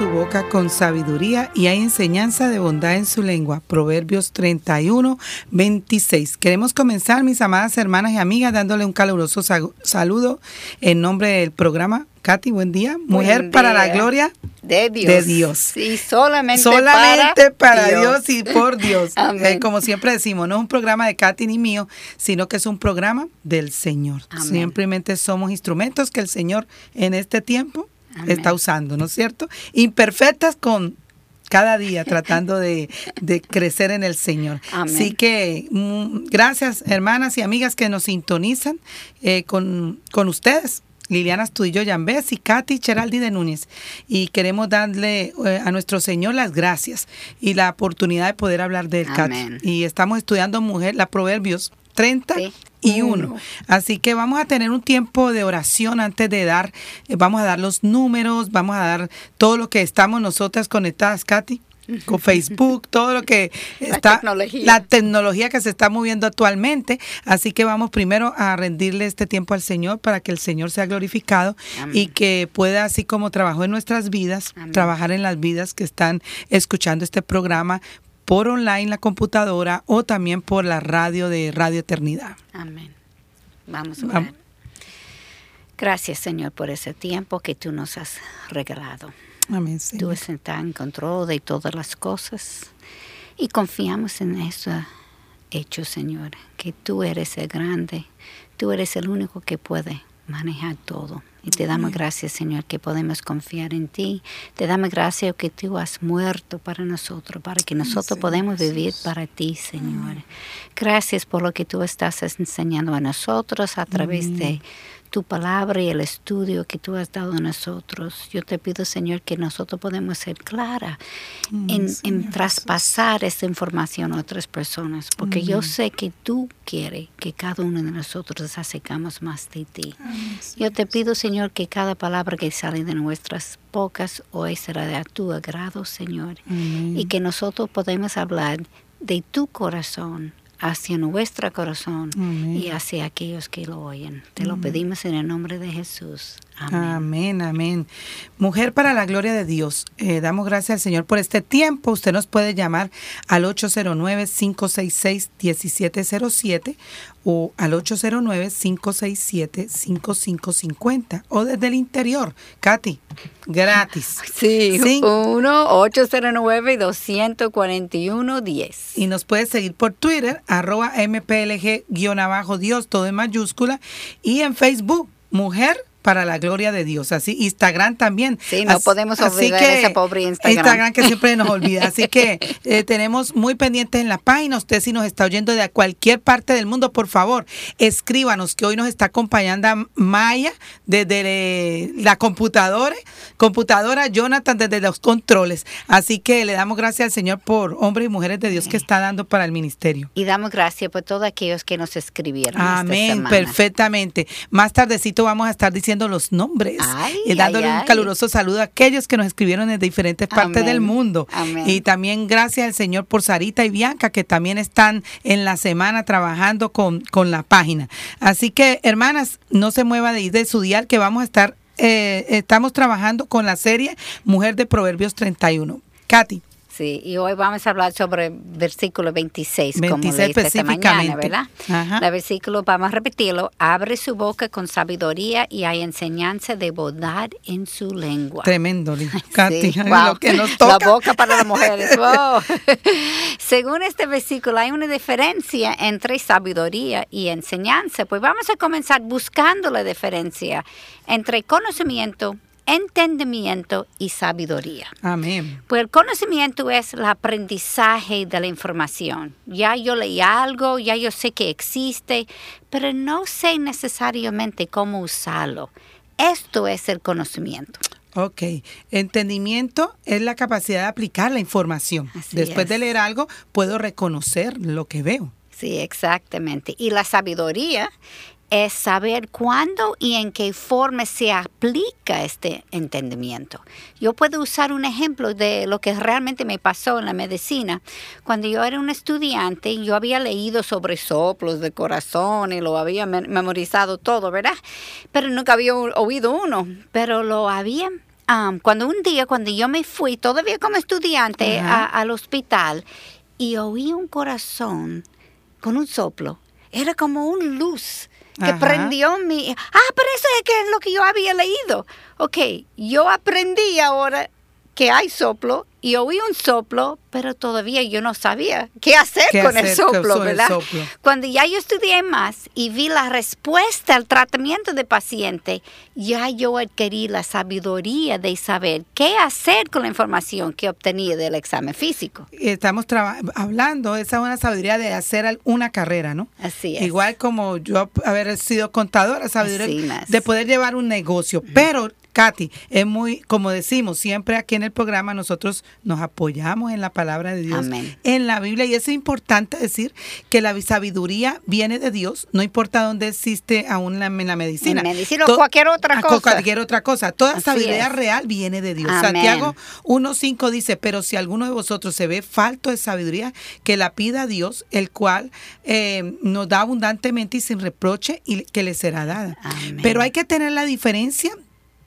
Su boca con sabiduría y hay enseñanza de bondad en su lengua. Proverbios 31, 26. Queremos comenzar, mis amadas hermanas y amigas, dándole un caluroso saludo en nombre del programa Katy, buen día. Mujer para la gloria de Dios. De Dios. Solamente, solamente para, Dios. y por Dios. Eh, como siempre decimos, no es un programa de Katy ni mío, sino que es un programa del Señor. Simplemente somos instrumentos que el Señor en este tiempo está usando, ¿no es cierto? Imperfectas con cada día tratando de, crecer en el Señor. Así que mm, gracias hermanas y amigas que nos sintonizan eh, con, con ustedes Liliana Astudillo Yambés y Katy Cheraldi de Núñez. Y queremos darle eh, a nuestro Señor las gracias y la oportunidad de poder hablar de él, Katy. Y estamos estudiando mujer, la Proverbios 30 y 1. Así que vamos a tener un tiempo de oración antes de dar, eh, vamos a dar los números, vamos a dar todo lo que estamos nosotras conectadas, Katy con Facebook, todo lo que está, la tecnología. que se está moviendo actualmente. Así que vamos primero a rendirle este tiempo al Señor para que el Señor sea glorificado y que pueda, así como trabajó en nuestras vidas, trabajar en las vidas que están escuchando este programa por online, la computadora o también por la radio de Radio Eternidad. Amén. Vamos a ver. Gracias, Señor, por ese tiempo que tú nos has regalado. Tú estás en control de todas las cosas y confiamos en eso hecho, Señor, que tú eres el grande, tú eres el único que puede manejar todo. Y te damos gracias, Señor, que podemos confiar en ti. Te damos gracias que tú has muerto para nosotros, para que nosotros podamos vivir para ti, Señor. Gracias por lo que tú estás enseñando a nosotros a través de tu palabra y el estudio que tú has dado a nosotros. Yo te pido, Señor, que nosotros podemos ser clara en, traspasar esa información a otras personas, porque yo sé que tú quieres que cada uno de nosotros acercamos más de ti. yo te pido, Señor, que cada palabra que sale de nuestras bocas hoy será de tu agrado, Señor, y que nosotros podemos hablar de tu corazón hacia nuestro corazón y hacia aquellos que lo oyen. Te lo pedimos en el nombre de Jesús. Amén. Amén, Mujer para la gloria de Dios. Eh, damos gracias al Señor por este tiempo. Usted nos puede llamar al 809-566-1707 o al 809-567-5550 o desde el interior. Katy, gratis. Sí, ¿Sí? 1-809-241-10. Y nos puede seguir por Twitter, arroba mplg-dios, todo en mayúscula, y en Facebook, Mujer para la gloria de Dios. Así, Instagram también. Sí, no podemos olvidar ese pobre Instagram. Instagram que siempre nos olvida. Así que eh, tenemos muy pendientes en la página. Usted si nos está oyendo de cualquier parte del mundo, por favor, escríbanos que hoy nos está acompañando Maya desde la computadora, computadora Jonathan desde los controles. Así que le damos gracias al Señor por hombres y mujeres de Dios que está dando para el ministerio. Y damos gracias por todos aquellos que nos escribieron. Amén, perfectamente. Más tardecito vamos a estar diciendo los nombres y dándole un caluroso saludo a aquellos que nos escribieron de diferentes partes del mundo. Y también gracias al Señor por Sarita y Bianca, que también están en la semana trabajando con, con la página. Así que, hermanas, no se mueva de ir de su dial, que vamos a estar, eh, estamos trabajando con la serie Mujer de Proverbios 31. Katy. Sí, y hoy vamos a hablar sobre versículo 26, como leíste esta mañana, ¿verdad? El versículo, vamos a repetirlo, abre su boca con sabiduría y hay enseñanza de bondad en su lengua. Tremendo, Katy, lo que nos toca. La boca para las mujeres, Según este versículo, hay una diferencia entre sabiduría y enseñanza, pues vamos a comenzar buscando la diferencia entre conocimiento entendimiento y sabiduría. Amén. Pues el conocimiento es el aprendizaje de la información. Ya yo leí algo, ya yo sé que existe, pero no sé necesariamente cómo usarlo. Esto es el conocimiento. Ok, entendimiento es la capacidad de aplicar la información. Después de leer algo, puedo reconocer lo que veo. Sí, exactamente. Y la sabiduría es saber cuándo y en qué forma se aplica este entendimiento. Yo puedo usar un ejemplo de lo que realmente me pasó en la medicina. Cuando yo era un estudiante, yo había leído sobre soplos de corazón y lo había memorizado todo, ¿verdad? Pero nunca había oído uno, pero lo había cuando un día, cuando yo me fui, todavía como estudiante, al hospital, y oí un corazón con un soplo, era como una luz que prendió mi... Ah, pero eso es que es lo que yo había leído. Ok, yo aprendí ahora que hay soplo y oí un soplo, pero todavía yo no sabía qué hacer, con, el soplo, ¿verdad? Cuando ya yo estudié más y vi la respuesta al tratamiento del paciente, ya yo adquirí la sabiduría de saber qué hacer con la información que obtenía del examen físico. Estamos hablando, esa es una sabiduría de hacer una carrera, ¿no? Así es. Igual como yo haber sido contadora, sabiduría de poder llevar un negocio, pero Katy, es muy, como decimos siempre aquí en el programa, nosotros nos apoyamos en la palabra de Dios, en la Biblia, y es importante decir que la sabiduría viene de Dios, no importa dónde existe aún la, en la medicina. En medicina o cualquier otra cosa. Cualquier otra cosa. Toda sabiduría real viene de Dios. Santiago 1.5 dice, pero si alguno de vosotros se ve falto de sabiduría, que la pida a Dios, el cual eh, nos da abundantemente y sin reproche y que le será dada. Pero hay que tener la diferencia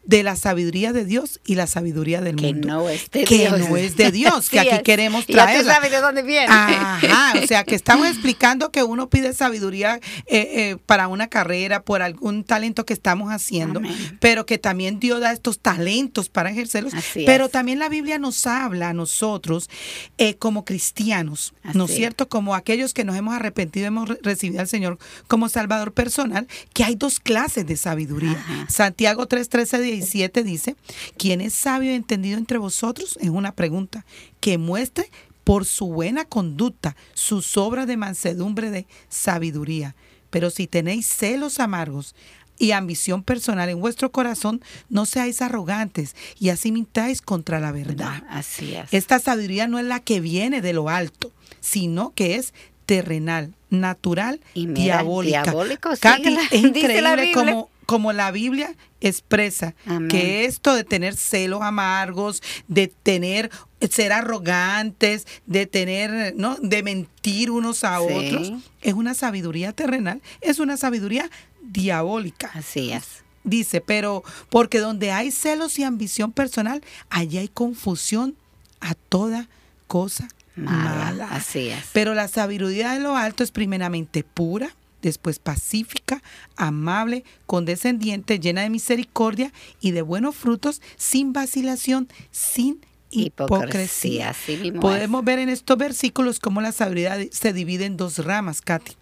de la sabiduría de Dios y la sabiduría del que mundo. No es de que Dios. no es de Dios, que aquí queremos traer. Ya sabes de dónde viene. Ajá, o sea, que estamos explicando que uno pide sabiduría eh, eh, para una carrera, por algún talento que estamos haciendo, pero que también Dios da estos talentos para ejercerlos. pero también la Biblia nos habla a nosotros eh, como cristianos, ¿no es cierto? Como aquellos que nos hemos arrepentido, hemos recibido al Señor como Salvador personal, que hay dos clases de sabiduría. Santiago 3:13 17 dice, ¿quién es sabio y entendido entre vosotros? Es una pregunta que muestre por su buena conducta sus obras de mansedumbre de sabiduría. Pero si tenéis celos amargos y ambición personal en vuestro corazón, no seáis arrogantes y así mintáis contra la verdad. así es. Esta sabiduría no es la que viene de lo alto, sino que es terrenal, natural y diabólica. Diabólico, es increíble como como la Biblia expresa que esto de tener celos amargos, de tener ser arrogantes, de tener, ¿no? de mentir unos a otros, es una sabiduría terrenal, es una sabiduría diabólica. Así es. Dice, pero porque donde hay celos y ambición personal, allí hay confusión a toda cosa mala. mala. Así es. Pero la sabiduría de lo alto es primeramente pura, después pacífica, amable, condescendiente, llena de misericordia y de buenos frutos, sin vacilación, sin hipocresía. Podemos ver en estos versículos cómo la sabiduría se divide en dos ramas, Katy.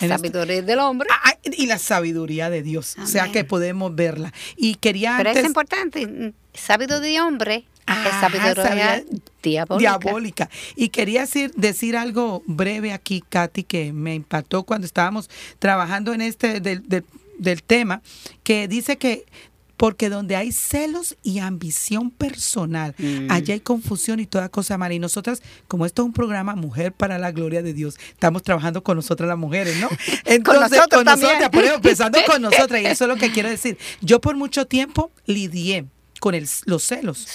La sabiduría del hombre. Ah, ah, y la sabiduría de Dios. O sea que podemos verla. Y quería Pero es importante, sabiduría de hombre es sabiduría diabólica. Y quería decir, decir algo breve aquí, Katy, que me impactó cuando estábamos trabajando en este del, del tema, que dice que porque donde hay celos y ambición personal, mm. allá hay confusión y toda cosa mala. Y nosotras, como esto es un programa Mujer para la Gloria de Dios, estamos trabajando con nosotras las mujeres, ¿no? Entonces, con nosotros con nosotras, empezando con nosotras, y eso es lo que quiero decir. Yo por mucho tiempo lidié con el, los celos.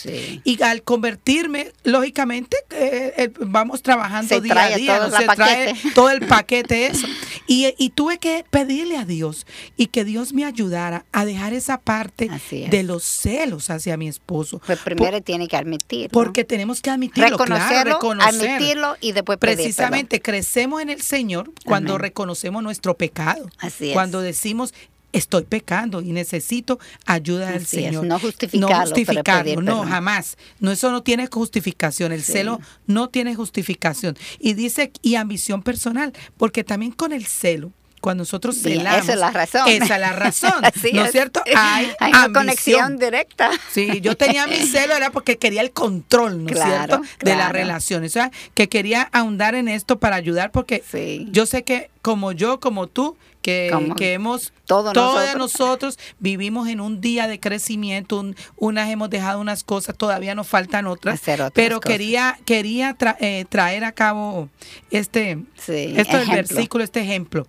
Y al convertirme, lógicamente, eh, eh, vamos trabajando día a día, todo, se trae todo el paquete eso. Y, y, tuve que pedirle a Dios y que Dios me ayudara a dejar esa parte de los celos hacia mi esposo. Pues primero tiene que admitirlo. Porque tenemos que admitirlo, reconocerlo, admitirlo y después Precisamente crecemos en el Señor cuando reconocemos nuestro pecado. Así es. Cuando decimos, estoy pecando y necesito ayuda del Señor. no justificarlo. No justificarlo, no, jamás. No, eso no tiene justificación. El celo no tiene justificación. Y dice, y ambición personal, porque también con el celo, cuando nosotros celamos. esa es la razón. Esa es la razón. ¿No es cierto? Hay, una conexión directa. Sí, yo tenía mi celo, era porque quería el control, ¿no es cierto? De la relación. O sea, que quería ahondar en esto para ayudar, porque yo sé que como yo, como tú, que, que hemos, todos nosotros. nosotros. vivimos en un día de crecimiento, unas hemos dejado unas cosas, todavía nos faltan otras, pero quería quería eh, traer a cabo este, esto del versículo, este ejemplo.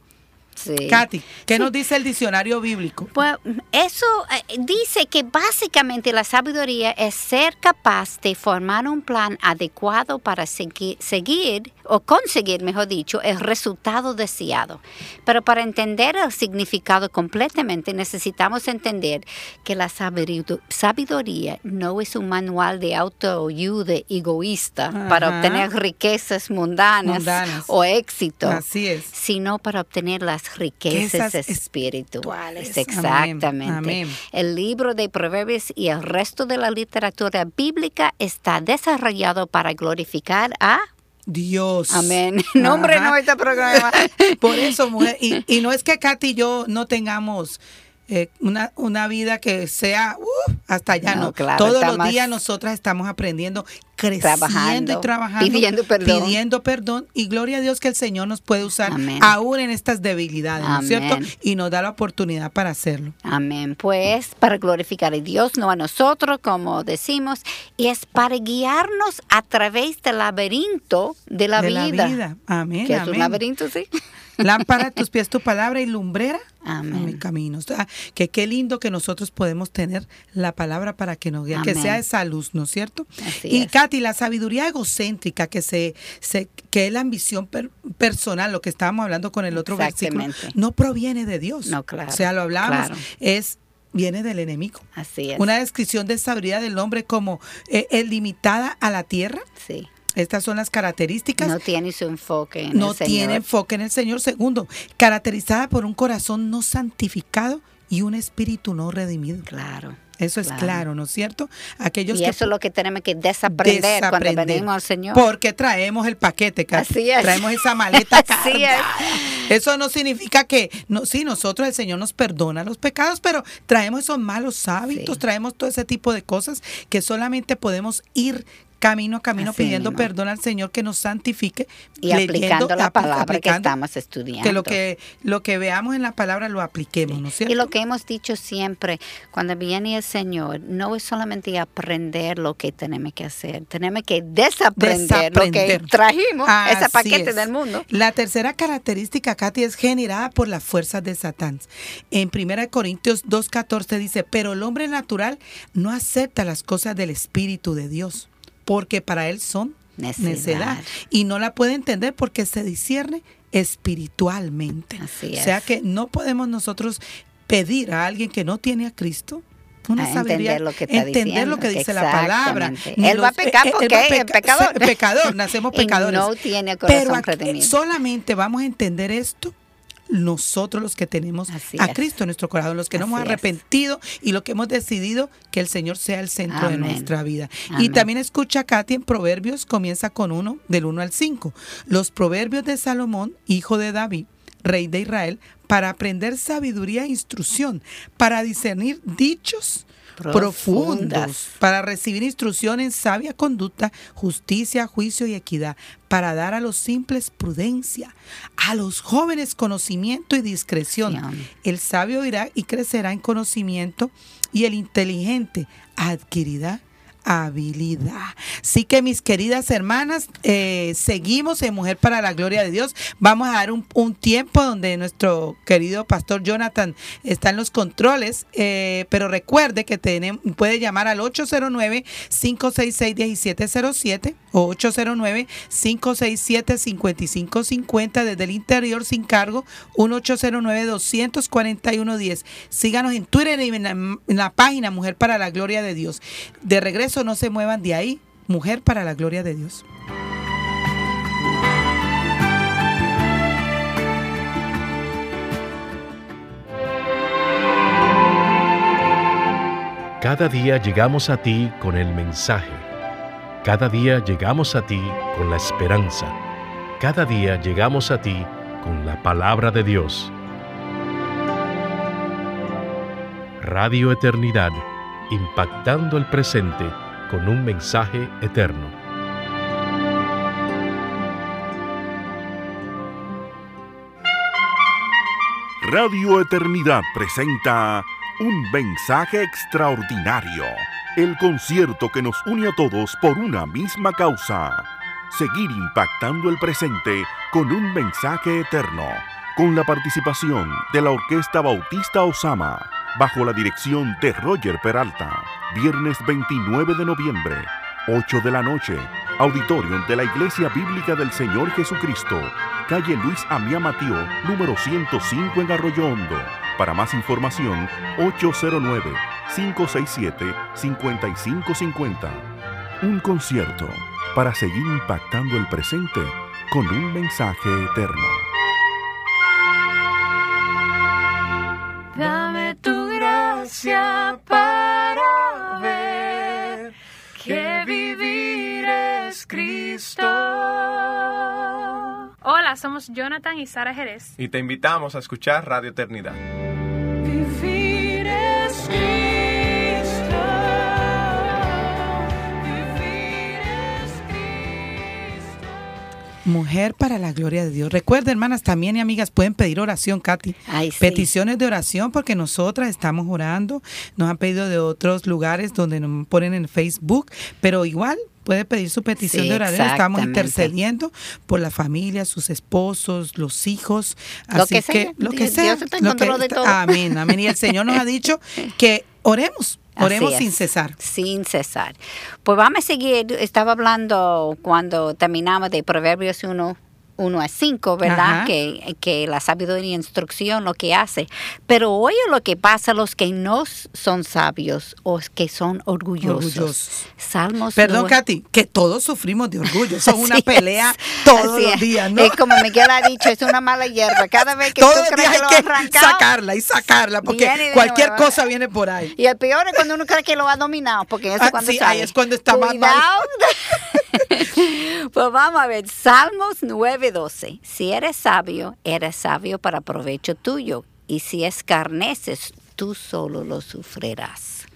Sí. Katy, ¿qué nos dice el diccionario bíblico? Pues eso eh, dice que básicamente la sabiduría es ser capaz de formar un plan adecuado para seguir, seguir o conseguir, mejor dicho, el resultado deseado. Pero para entender el significado completamente necesitamos entender que la sabiduría no es un manual de autoayuda egoísta para obtener riquezas mundanas, o éxito, Así es. sino para obtener las riquezas espirituales. Exactamente. El libro de Proverbios y el resto de la literatura bíblica está desarrollado para glorificar a Dios. Amén. Nombre no este programa. Por eso, mujer. Y, y no es que Katy y yo no tengamos eh, una, una vida que sea uh, hasta allá, no. Todos los días nosotras estamos aprendiendo, creciendo y trabajando, pidiendo perdón. pidiendo perdón. Y gloria a Dios que el Señor nos puede usar aún en estas debilidades, ¿no es cierto? Y nos da la oportunidad para hacerlo. Amén. Pues para glorificar a Dios, no a nosotros, como decimos, y es para guiarnos a través del laberinto de la vida. La vida. Amén. Que es un laberinto, sí. Lámpara a tus pies tu palabra y lumbrera Amén. mi camino. O sea, que qué lindo que nosotros podemos tener la palabra para que nos guíe, que sea esa luz, ¿no es cierto? y Katy, la sabiduría egocéntrica que se, se que es la ambición personal, lo que estábamos hablando con el otro versículo, no proviene de Dios. No, claro. O sea, lo hablamos, es viene del enemigo. Así es. Una descripción de sabiduría del hombre como eh, limitada a la tierra. Sí estas son las características. No tiene su enfoque en no el Señor. No tiene enfoque en el Señor. Segundo, caracterizada por un corazón no santificado y un espíritu no redimido. Claro. Eso es claro, ¿no es cierto? Aquellos y eso es lo que tenemos que desaprender, cuando venimos al Señor. Porque traemos el paquete, Así es. traemos esa maleta Así es. Eso no significa que, no, sí, nosotros el Señor nos perdona los pecados, pero traemos esos malos hábitos, traemos todo ese tipo de cosas que solamente podemos ir camino a camino pidiendo perdón al Señor que nos santifique y aplicando la palabra que estamos estudiando. Que lo que lo que veamos en la palabra lo apliquemos, ¿no es cierto? Y lo que hemos dicho siempre, cuando viene el Señor, no es solamente aprender lo que tenemos que hacer, tenemos que desaprender, lo que trajimos, ese paquete del mundo. La tercera característica, Katy, es generada por las fuerzas de Satán. En 1 Corintios 2.14 dice, pero el hombre natural no acepta las cosas del Espíritu de Dios porque para él son necedad. Y no la puede entender porque se discierne espiritualmente. o sea que no podemos nosotros pedir a alguien que no tiene a Cristo una sabiduría, entender lo que, entender lo que dice la palabra. Él va a pecar porque es pecador. pecador, nacemos pecadores. no tiene corazón Pero solamente vamos a entender esto nosotros los que tenemos a Cristo en nuestro corazón, los que nos hemos arrepentido y lo que hemos decidido que el Señor sea el centro de nuestra vida. Y también escucha Katy en Proverbios, comienza con uno, del 1 al 5. Los proverbios de Salomón, hijo de David, rey de Israel, para aprender sabiduría e instrucción, para discernir dichos profundas para recibir instrucción en sabia conducta, justicia, juicio y equidad, para dar a los simples prudencia, a los jóvenes conocimiento y discreción. El sabio irá y crecerá en conocimiento y el inteligente adquirirá habilidad. Así que mis queridas hermanas, eh, seguimos en Mujer para la Gloria de Dios. Vamos a dar un, tiempo donde nuestro querido pastor Jonathan está en los controles, eh, pero recuerde que puede llamar al 809-566-1707 o 809-567-5550 desde el interior sin cargo, 1-809-241-10. Síganos en Twitter y en la página Mujer para la Gloria de Dios. De regreso no se muevan de ahí. Mujer para la gloria de Dios. Cada día llegamos a ti con el mensaje. Cada día llegamos a ti con la esperanza. Cada día llegamos a ti con la palabra de Dios. Radio Eternidad, impactando el presente con un mensaje eterno. Radio Eternidad presenta un mensaje extraordinario, el concierto que nos une a todos por una misma causa. Seguir impactando el presente con un mensaje eterno, con la participación de la Orquesta Bautista Osama, bajo la dirección de Roger Peralta. Viernes 29 de noviembre, 8 de la noche, Auditorium de la Iglesia Bíblica del Señor Jesucristo, calle Luis Amía Matío, número 105 en Arroyo Hondo. Para más información, 809-567-5550. Un concierto para seguir impactando el presente con un mensaje eterno. Gracia para ver que vivir es Cristo. Hola, somos Jonathan y Sara Jerez. Y te invitamos a escuchar Radio Eternidad. Vivir es Mujer para la gloria de Dios. Recuerden, hermanas, también y amigas, pueden pedir oración, Katy. Ay, sí. Peticiones de oración, porque nosotras estamos orando. Nos han pedido de otros lugares donde nos ponen en Facebook, pero igual puede pedir su petición Sí, de oración. Estamos intercediendo por la familia, sus esposos, los hijos. Lo Así que sea. lo que Dios sea. está en lo que de todo. Amén, amén. Y el Señor nos ha dicho que oremos, oremos sin es, cesar. Sin cesar. Pues vamos a seguir. Estaba hablando cuando terminamos de Proverbios 1. 1 a 5, ¿verdad? Que, que la sabiduría y instrucción lo que hace. Pero oye lo que pasa a los que no son sabios o que son orgullosos. Orgullosos. Salmos. Perdón, nueve- Katy, que todos sufrimos de orgullo. Son una pelea es, todos así los días, ¿no? Es como Miguel ha dicho, es una mala hierba. Cada vez que Todos tú crees que lo has arrancado, sacarla y sacarla, porque viene cualquier nuevo. cosa viene por ahí. Y el peor es cuando uno cree que lo ha dominado, porque eso Ah, es cuando sí, sale. ahí es cuando está más mal. Pues vamos a ver, Salmos 9:12. Si eres sabio, eres sabio para provecho tuyo, y si escarneces, tú solo lo sufrirás.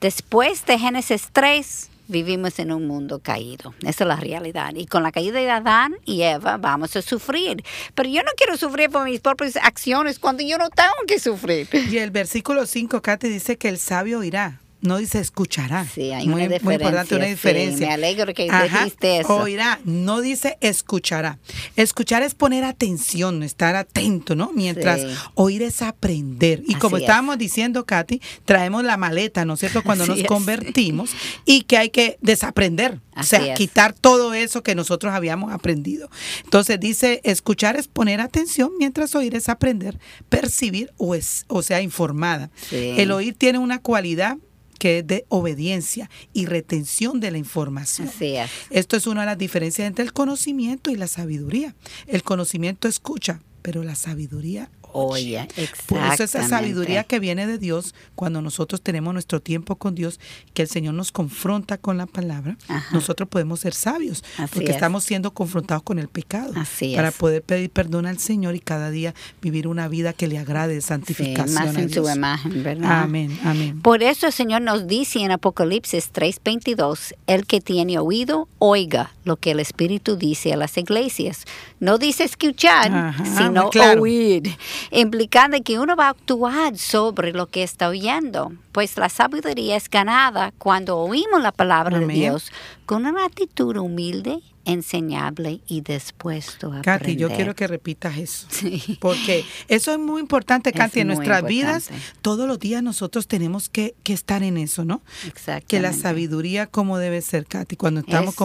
Después de Génesis 3, vivimos en un mundo caído. Esa es la realidad. Y con la caída de Adán y Eva vamos a sufrir. Pero yo no quiero sufrir por mis propias acciones cuando yo no tengo que sufrir. Y el versículo 5, Katy, dice que el sabio oirá. No dice escuchará. Sí, hay muy, una muy importante, diferencia, una sí, diferencia. me alegro que dijiste eso. Oirá, no dice escuchará. Escuchar es poner atención, estar atento, ¿no? Mientras Sí. oír es aprender. Y Así como es. estábamos diciendo, Katy, traemos la maleta, ¿no es cierto? Cuando Así nos es. convertimos y que hay que desaprender. o sea, es. quitar todo eso que nosotros habíamos aprendido. Entonces dice, escuchar es poner atención, mientras oír es aprender, percibir o, es, o sea, informada. Sí. El oír tiene una cualidad que es de obediencia y retención de la información. Así es. Esto es una de las diferencias entre el conocimiento y la sabiduría. El conocimiento escucha, pero la sabiduría Oye, Por eso esa exactamente. sabiduría que viene de Dios, cuando nosotros tenemos nuestro tiempo con Dios, que el Señor nos confronta con la palabra, Ajá. nosotros podemos ser sabios, Así porque es. estamos siendo confrontados con el pecado, Así para es. poder pedir perdón al Señor y cada día vivir una vida que le agrade de Sí, santificación. más a en su imagen, ¿verdad? Amén, amén. Por eso el Señor nos dice en Apocalipsis 3:22, el que tiene oído, oiga lo que el Espíritu dice a las iglesias. No dice escuchar, Ajá, sino claro. oír, implicando que uno va a actuar sobre lo que está oyendo. Pues la sabiduría es ganada cuando oímos la palabra Amén. de Dios con una actitud humilde, enseñable y dispuesto a Katy, yo aprender. quiero que repitas eso. Sí. Porque eso es muy importante, Es Katy, en nuestras vidas. Todos los días nosotros tenemos que, que estar en eso, ¿no? Exactamente. Que la sabiduría, como debe ser, Katy, cuando estamos Es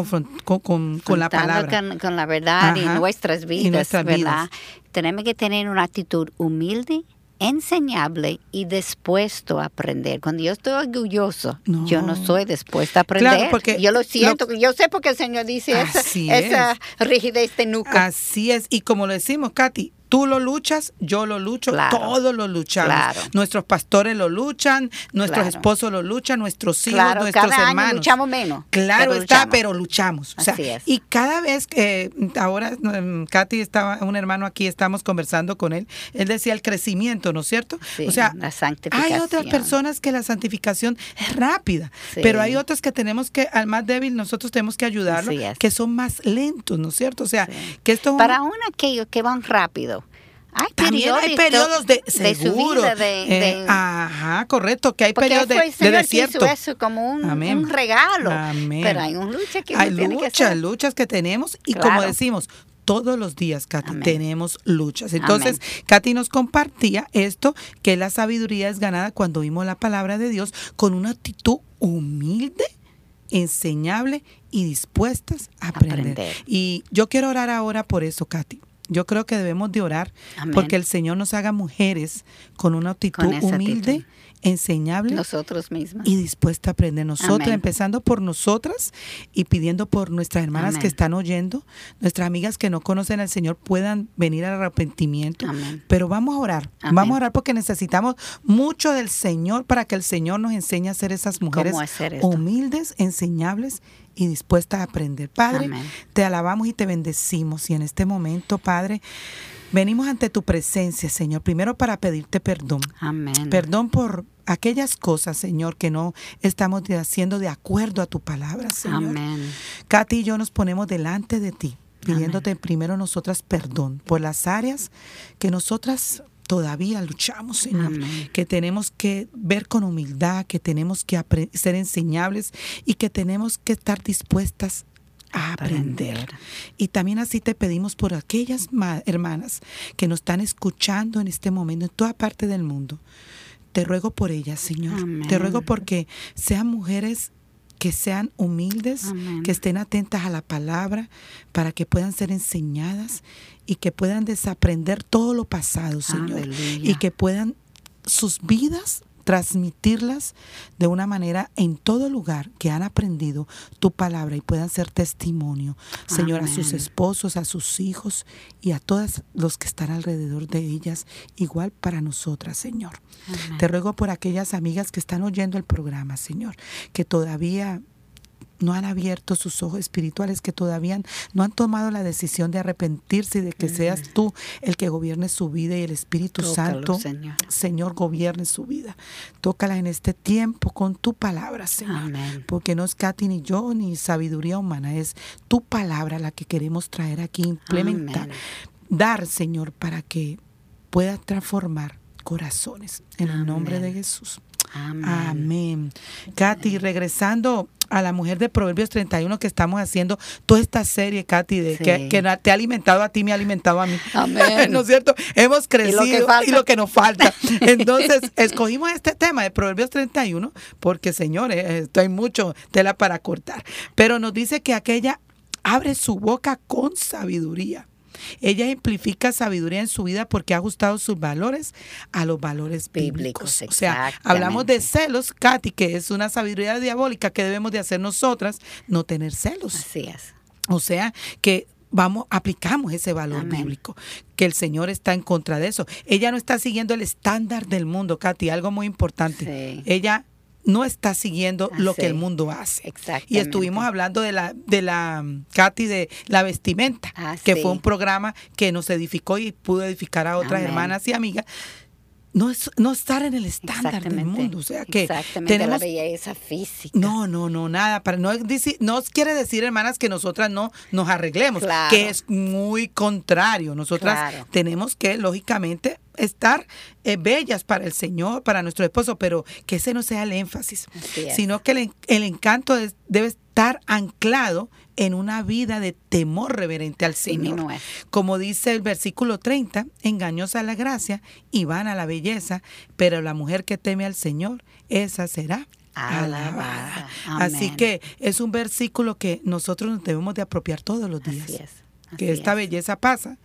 con, con- con la palabra. Con, con la verdad Ajá. y nuestras Y vidas, nuestras ¿verdad? vidas. Tenemos que tener una actitud humilde, enseñable y dispuesto a aprender. Cuando yo estoy orgulloso, No. yo no soy dispuesta a aprender. Claro, porque yo lo siento, yo sé porque el Señor dice esa, Así esa rigidez de nuca. Así es. Y como lo decimos, Katy, Tú lo luchas, yo lo lucho, todos lo luchamos. Nuestros pastores lo luchan, nuestros esposos lo luchan, nuestros hijos, nuestros cada hermanos. Año luchamos menos. Claro está, pero luchamos. Y cada vez que ahora mm, Katy estaba, un hermano aquí, estamos conversando con él, él decía el crecimiento, ¿no es cierto? o sea, la santificación. hay otras personas que la santificación es rápida, pero hay otros que tenemos que, al más débil, nosotros tenemos que ayudarlo, que son más lentos, ¿no es cierto? O sea, que esto... Para un aquellos que van rápido, hay También hay periodos de, seguro. De, eh, ajá, correcto, que hay periodos de, de desierto. eso como un, regalo. Pero hay un lucha que hay luchas, luchas que tenemos y como decimos, todos los días, Katy, tenemos luchas. Entonces, Katy nos compartía esto, que la sabiduría es ganada cuando oímos la palabra de Dios con una actitud humilde, enseñable y dispuestas a aprender. Y yo quiero orar ahora por eso, Katy. Yo creo que debemos de orar porque el Señor nos haga mujeres con una actitud humilde, enseñable nosotros mismos y dispuesta a aprender. Nosotros empezando por nosotras y pidiendo por nuestras hermanas que están oyendo nuestras amigas que no conocen al Señor puedan venir al arrepentimiento. Pero vamos a orar. Vamos a orar porque necesitamos mucho del Señor para que el Señor nos enseñe a ser esas mujeres humildes enseñables y dispuestas a aprender Padre te alabamos y te bendecimos y en este momento Padre Venimos ante tu presencia, Señor, primero para pedirte perdón. Amén. Perdón por aquellas cosas, Señor, que no estamos haciendo de acuerdo a tu palabra, Señor. Amén. Katy y yo nos ponemos delante de ti, pidiéndote primero nosotras perdón por las áreas que nosotras todavía luchamos, Señor, que tenemos que ver con humildad, que tenemos que ser enseñables y que tenemos que estar dispuestas a aprender. Y también así te pedimos por aquellas hermanas que nos están escuchando en este momento en toda parte del mundo. Te ruego por ellas, Señor. Te ruego porque sean mujeres que sean humildes, que estén atentas a la palabra, para que puedan ser enseñadas y que puedan desaprender todo lo pasado, Señor. Y que puedan sus vidas transmitirlas de una manera en todo lugar que han aprendido tu palabra y puedan ser testimonio, Señor, a sus esposos, a sus hijos y a todos los que están alrededor de ellas, igual para nosotras, Señor. Te ruego por aquellas amigas que están oyendo el programa, Señor, que todavía no han abierto sus ojos espirituales, que todavía no han tomado la decisión de arrepentirse y de que seas tú el que gobierne su vida y el Espíritu Santo, Señor. gobierne su vida. Tócala en este tiempo con tu palabra, Señor. Porque no es Katy ni yo ni sabiduría humana, es tu palabra la que queremos traer aquí, implementar, dar, Señor, para que pueda transformar corazones. En el nombre de Jesús. Amén. Amén. Katy, regresando a la mujer de Proverbios 31 que estamos haciendo toda esta serie, Katy, de que, te ha alimentado a ti, me ha alimentado a mí. Amén. ¿No es cierto? Hemos crecido y lo que, nos falta. Entonces, escogimos este tema de Proverbios 31 porque, señores, esto hay mucho tela para cortar. Pero nos dice que aquella abre su boca con sabiduría. Ella amplifica sabiduría en su vida porque ha ajustado sus valores a los valores bíblicos. o sea, hablamos de celos, Katy, que es una sabiduría diabólica que debemos de hacer nosotras, no tener celos. Así es. O sea, que vamos, aplicamos ese valor bíblico, que el Señor está en contra de eso. Ella no está siguiendo el estándar del mundo, Katy, algo muy importante. Ella no está siguiendo lo que el mundo hace. Y estuvimos hablando de la, de la Katy, de la vestimenta, que fue un programa que nos edificó y pudo edificar a otras hermanas y amigas no, es, no estar en el estándar del mundo. O sea que tenemos la belleza física. No, no, no, nada. Para, no, no quiere decir, hermanas, que nosotras no nos arreglemos, que es muy contrario. Nosotras tenemos que, lógicamente, estar eh, bellas para el Señor, para nuestro esposo, pero que ese no sea el énfasis, sino que el, el encanto debe estar anclado en una vida de temor reverente al Señor. Como dice el versículo 30, engañosa la gracia y vana la belleza, pero la mujer que teme al Señor, esa será alabada. Así que es un versículo que nosotros nos debemos de apropiar todos los días. Así es que esta belleza pasa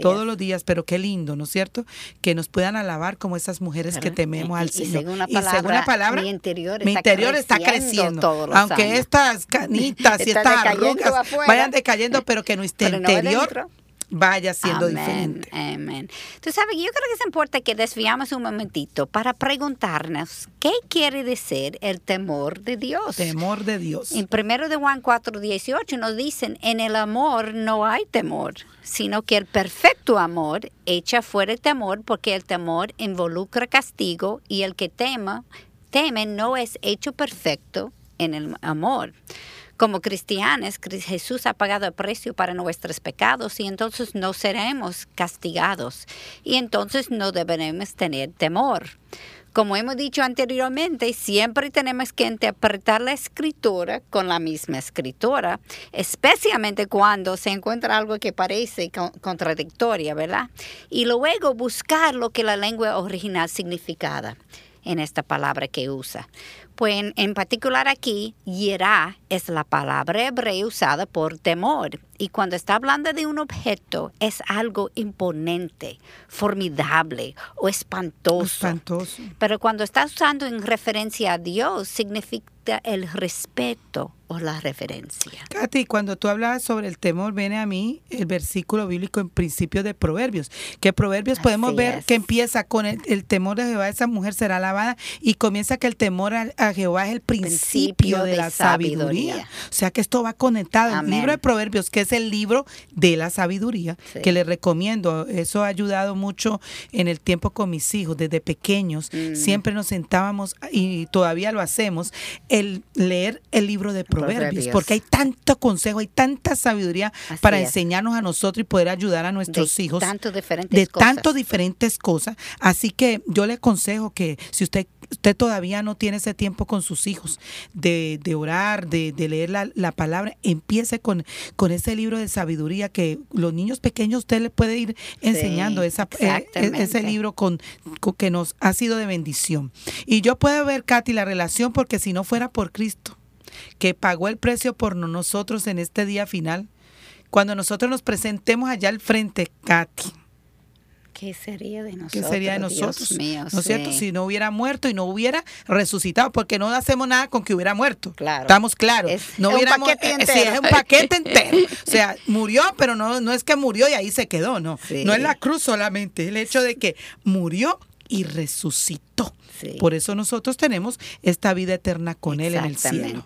todos los días, pero qué lindo, ¿no es cierto? Que nos puedan alabar como esas mujeres que tememos al Señor. Y según la palabra, mi interior, está, creciendo, Aunque estas canitas y estas arrugas vayan decayendo, pero que nuestro interior vaya siendo diferente. Amén. Tú sabes, yo creo que es importante que desviamos un momentito para preguntarnos qué quiere decir el temor de Dios. Temor de Dios. En 1 de Juan 4, 18 nos dicen, en el amor no hay temor, sino que el perfecto amor echa fuera el temor porque el temor involucra castigo y el que tema, teme no es hecho perfecto en el amor. Como cristianos, Jesús ha pagado el precio para nuestros pecados y entonces no seremos castigados y entonces no deberemos tener temor. Como hemos dicho anteriormente, siempre tenemos que interpretar la escritura con la misma escritura, especialmente cuando se encuentra algo que parece contradictoria, ¿verdad? Y luego buscar lo que la lengua original significaba en esta palabra que usa. Pues en, particular aquí, yerá es la palabra hebrea usada por temor. Y cuando está hablando de un objeto, es algo imponente, formidable o espantoso. Espantoso. Pero cuando está usando en referencia a Dios, significa el respeto o la referencia. Katy, cuando tú hablabas sobre el temor, viene a mí el versículo bíblico en principio de Proverbios, que Proverbios podemos ver que empieza con el, temor de Jehová, esa mujer será alabada, y comienza que el temor a, Jehová es el principio, de, la sabiduría. O sea que esto va conectado. El libro de Proverbios, que es el libro de la sabiduría, que les recomiendo, eso ha ayudado mucho en el tiempo con mis hijos, desde pequeños, mm. siempre nos sentábamos y todavía lo hacemos, el leer el libro de Proverbios, porque hay tanto consejo, hay tanta sabiduría para enseñarnos a nosotros y poder ayudar a nuestros hijos de tanto diferentes cosas. Así que yo le aconsejo que si usted usted todavía no tiene ese tiempo con sus hijos de, orar, de, leer la, palabra, empiece con, con ese libro de sabiduría que los niños pequeños usted le puede ir enseñando esa, eh, e, ese libro con, que nos ha sido de bendición. Y yo puedo ver, Katy, la relación porque si no fuera por Cristo, que pagó el precio por nosotros en este día final, cuando nosotros nos presentemos allá al frente, Katy, ¿Qué sería de nosotros? ¿Qué sería de nosotros? ¿No es cierto? Si no hubiera muerto y no hubiera resucitado, porque no hacemos nada con que hubiera muerto. Claro. Estamos claros. Es, no un paquete eh, entero. es un paquete entero. O sea, murió, pero no, no es que murió y ahí se quedó, no. No es la cruz solamente, el hecho de que murió y resucitó. Por eso nosotros tenemos esta vida eterna con Él en el cielo.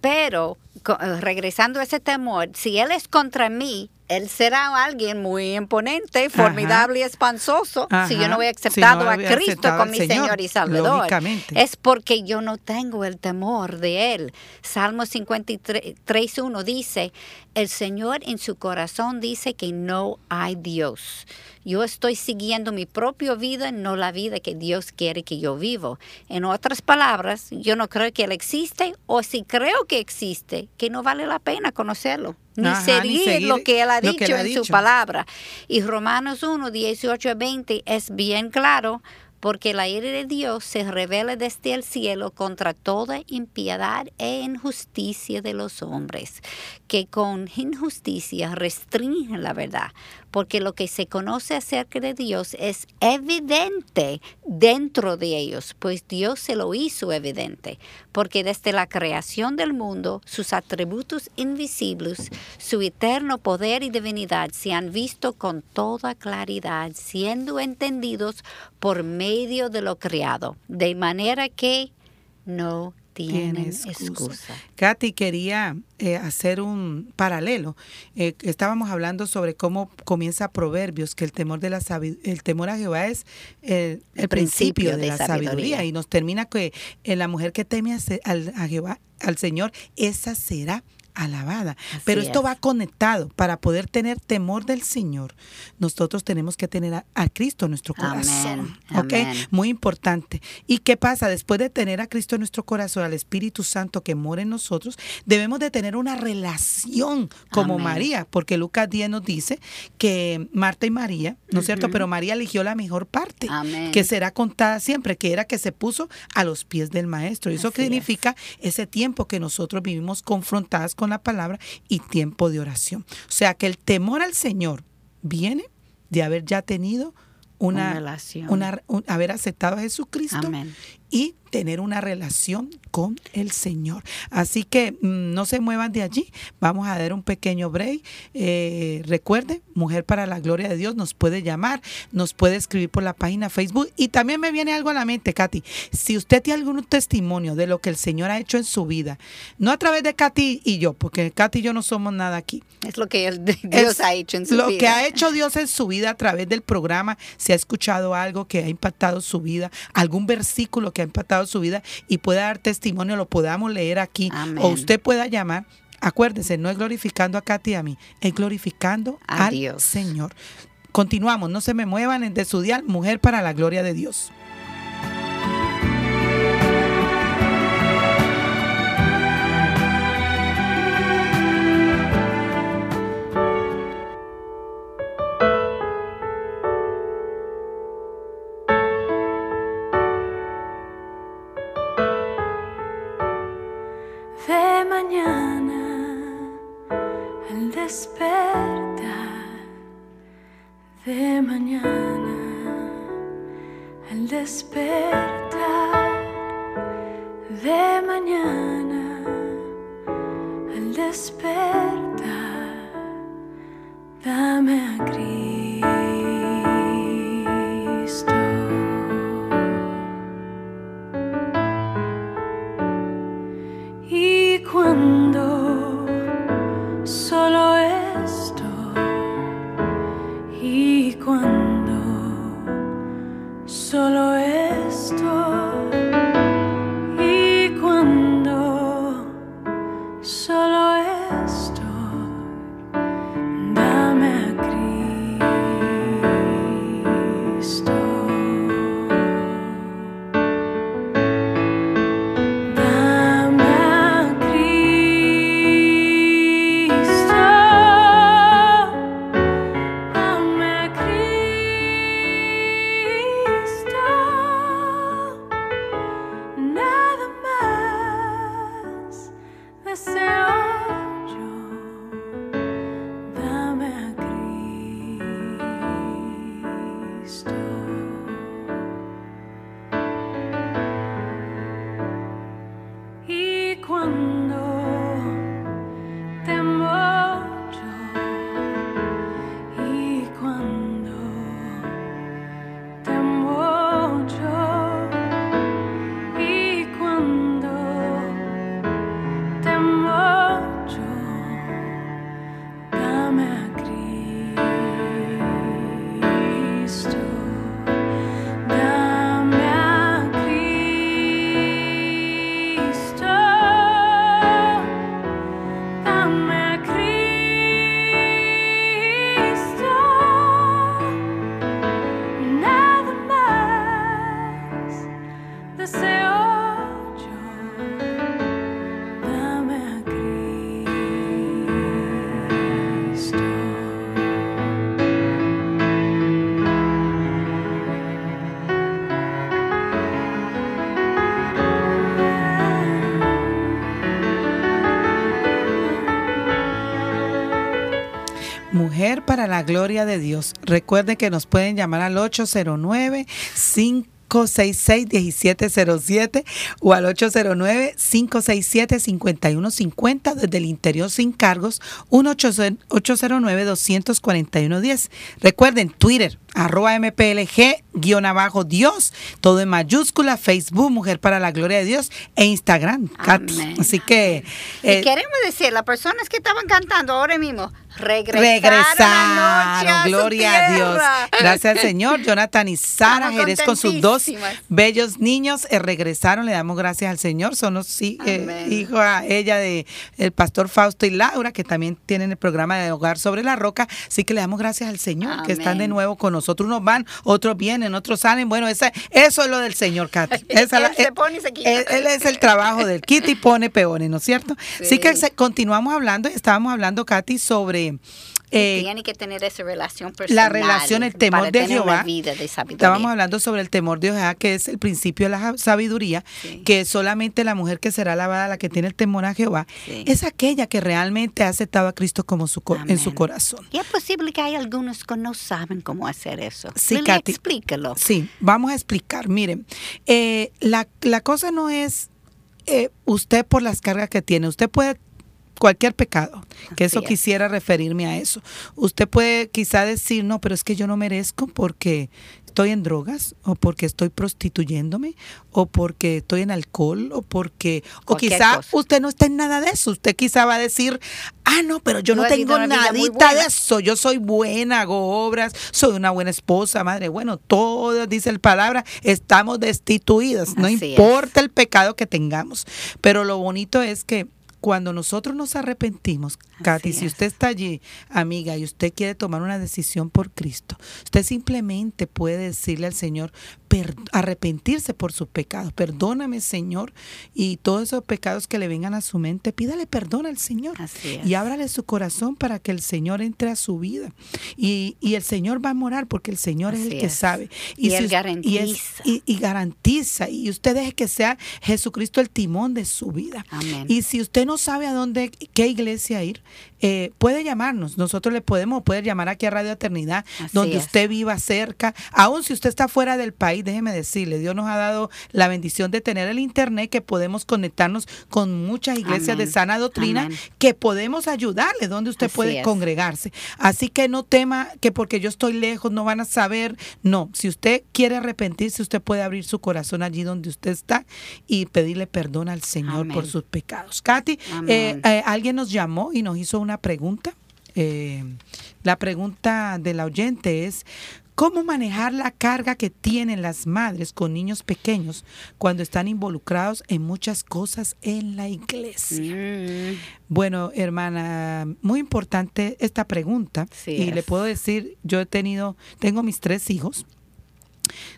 Pero eh, regresando a ese temor, si Él es contra mí, él será alguien muy imponente, formidable y espansoso si yo no he aceptado a Cristo como mi Señor, y Salvador. Es porque yo no tengo el temor de Él. Salmo 53.1 dice, el Señor en su corazón dice que no hay Dios. Yo estoy siguiendo mi propia vida, no la vida que Dios quiere que yo vivo. En otras palabras, yo no creo que Él existe o si creo que existe, que no vale la pena conocerlo ni, seguir, lo que él ha dicho en su palabra. Y Romanos 1, 18 a 20 es bien claro porque la ira de Dios se revela desde el cielo contra toda impiedad e injusticia de los hombres, que con injusticia restringen la verdad, porque lo que se conoce acerca de Dios es evidente dentro de ellos, pues Dios se lo hizo evidente, porque desde la creación del mundo sus atributos invisibles, su eterno poder y divinidad se han visto con toda claridad, siendo entendidos por medio de lo creado, de manera que no tienes excusa. Katy quería eh, hacer un paralelo. Eh, estábamos hablando sobre cómo comienza Proverbios, que el temor de la el temor a Jehová es el, principio, de, la sabiduría. y nos termina que en eh, la mujer que teme a, a Jehová, al Señor, esa será alabada. Pero esto va conectado. Para poder tener temor del Señor, nosotros tenemos que tener a, Cristo en nuestro corazón. ¿Ok? Muy importante. ¿Y qué pasa? Después de tener a Cristo en nuestro corazón, al Espíritu Santo que mora en nosotros, debemos de tener una relación como María, porque Lucas 10 nos dice que Marta y María, ¿no es cierto? Pero María eligió la mejor parte, que será contada siempre, que era que se puso a los pies del Maestro. Y eso significa ese tiempo que nosotros vivimos confrontadas con la palabra y tiempo de oración. O sea que el temor al Señor viene de haber ya tenido una, relación, haber aceptado a Jesucristo y tener una relación con el Señor. Así que mm, no se muevan de allí. Vamos a dar un pequeño break. Eh, recuerde, Mujer para la Gloria de Dios nos puede llamar, nos puede escribir por la página Facebook. Y también me viene algo a la mente, Katy. Si usted tiene algún testimonio de lo que el Señor ha hecho en su vida, no a través de Katy y yo, porque Katy y yo no somos nada aquí. Es lo que Dios ha hecho en su vida. Lo que ha hecho Dios en su vida a través del programa, si ha escuchado algo que ha impactado su vida, algún versículo que ha impactado su vida y pueda dar testimonio, lo podamos leer aquí o usted pueda llamar. Acuérdese, no es glorificando a Katy y a mí, es glorificando al Señor. Continuamos, no se me muevan de su dial, mujer para la gloria de Dios. Despertar de mañana, al despertar de mañana, al despertar, la gloria de Dios. Recuerden que nos pueden llamar al 809 566-1707 o al 809-567-5150 desde el interior sin cargos, 1-809-241-10. Recuerden, Twitter, arroba MPLG, guion abajo Dios, todo en mayúscula, Facebook, Mujer para la Gloria de Dios, e Instagram, Katy. Así que... Eh, queremos decir, las personas que estaban cantando ahora mismo, regresaron, gloria a, Dios. Gracias al Señor, Jonathan y Sara Jerez con sus dos bellos niños eh, regresaron, le damos gracias al Señor, son los eh, hijos a ella de el pastor Fausto y Laura, que también tienen el programa de Hogar sobre la Roca, así que le damos gracias al Señor, que están de nuevo con nosotros, unos van, otros vienen, otros salen, bueno, ese, eso es lo del Señor, Katy. él, se pone y se quita. Él, es el trabajo del quita y pone peones, ¿no es cierto? Así que continuamos hablando, estábamos hablando, Katy, sobre Eh, tiene que tener esa relación personal. La relación, el temor de Jehová. Estábamos hablando sobre el temor de Jehová, que es el principio de la sabiduría, que solamente la mujer que será lavada, la que tiene el temor a Jehová, es aquella que realmente ha aceptado a Cristo como su en su corazón. Y es posible que hay algunos que no saben cómo hacer eso. Sí, Katy, explícalo. Sí, vamos a explicar. Miren, eh, la, la cosa no es eh, usted por las cargas que tiene. Usted puede cualquier pecado, que eso quisiera referirme a eso. Usted puede quizá decir, no, pero es que yo no merezco porque estoy en drogas o porque estoy prostituyéndome o porque estoy en alcohol o porque o quizá usted no está en nada de eso. Usted quizá va a decir ah no pero yo no, tengo nadita de eso. Yo soy buena hago obras soy una buena esposa madre bueno todo dice el palabra estamos destituidas. No importa el pecado que tengamos. Pero lo bonito es que cuando nosotros nos arrepentimos, Katy, si usted está allí, amiga, y usted quiere tomar una decisión por Cristo, usted simplemente puede decirle al Señor, arrepentirse por sus pecados. Perdóname, Señor, y todos esos pecados que le vengan a su mente, pídale perdón al Señor. Y ábrale su corazón para que el Señor entre a su vida. Y, el Señor va a morar porque el Señor es el que sabe. Y, él garantiza. Y, garantiza. Y usted deje que sea Jesucristo el timón de su vida. Y si usted no sabe a dónde, qué iglesia ir, eh, puede llamarnos. Nosotros le podemos, puede llamar aquí a Radio Eternidad, donde usted viva cerca. Aún si usted está fuera del país, déjeme decirle, Dios nos ha dado la bendición de tener el Internet, que podemos conectarnos con muchas iglesias de sana doctrina, que podemos ayudarle donde usted puede congregarse. Así que no tema que porque yo estoy lejos no van a saber. No, si usted quiere arrepentirse, usted puede abrir su corazón allí donde usted está y pedirle perdón al Señor por sus pecados. Katy, eh, eh, alguien nos llamó y nos hizo una pregunta. Eh, la pregunta del oyente es, ¿cómo manejar la carga que tienen las madres con niños pequeños cuando están involucrados en muchas cosas en la iglesia? Mm. Bueno, hermana, muy importante esta pregunta. y le puedo decir, yo he tenido, tengo mis tres hijos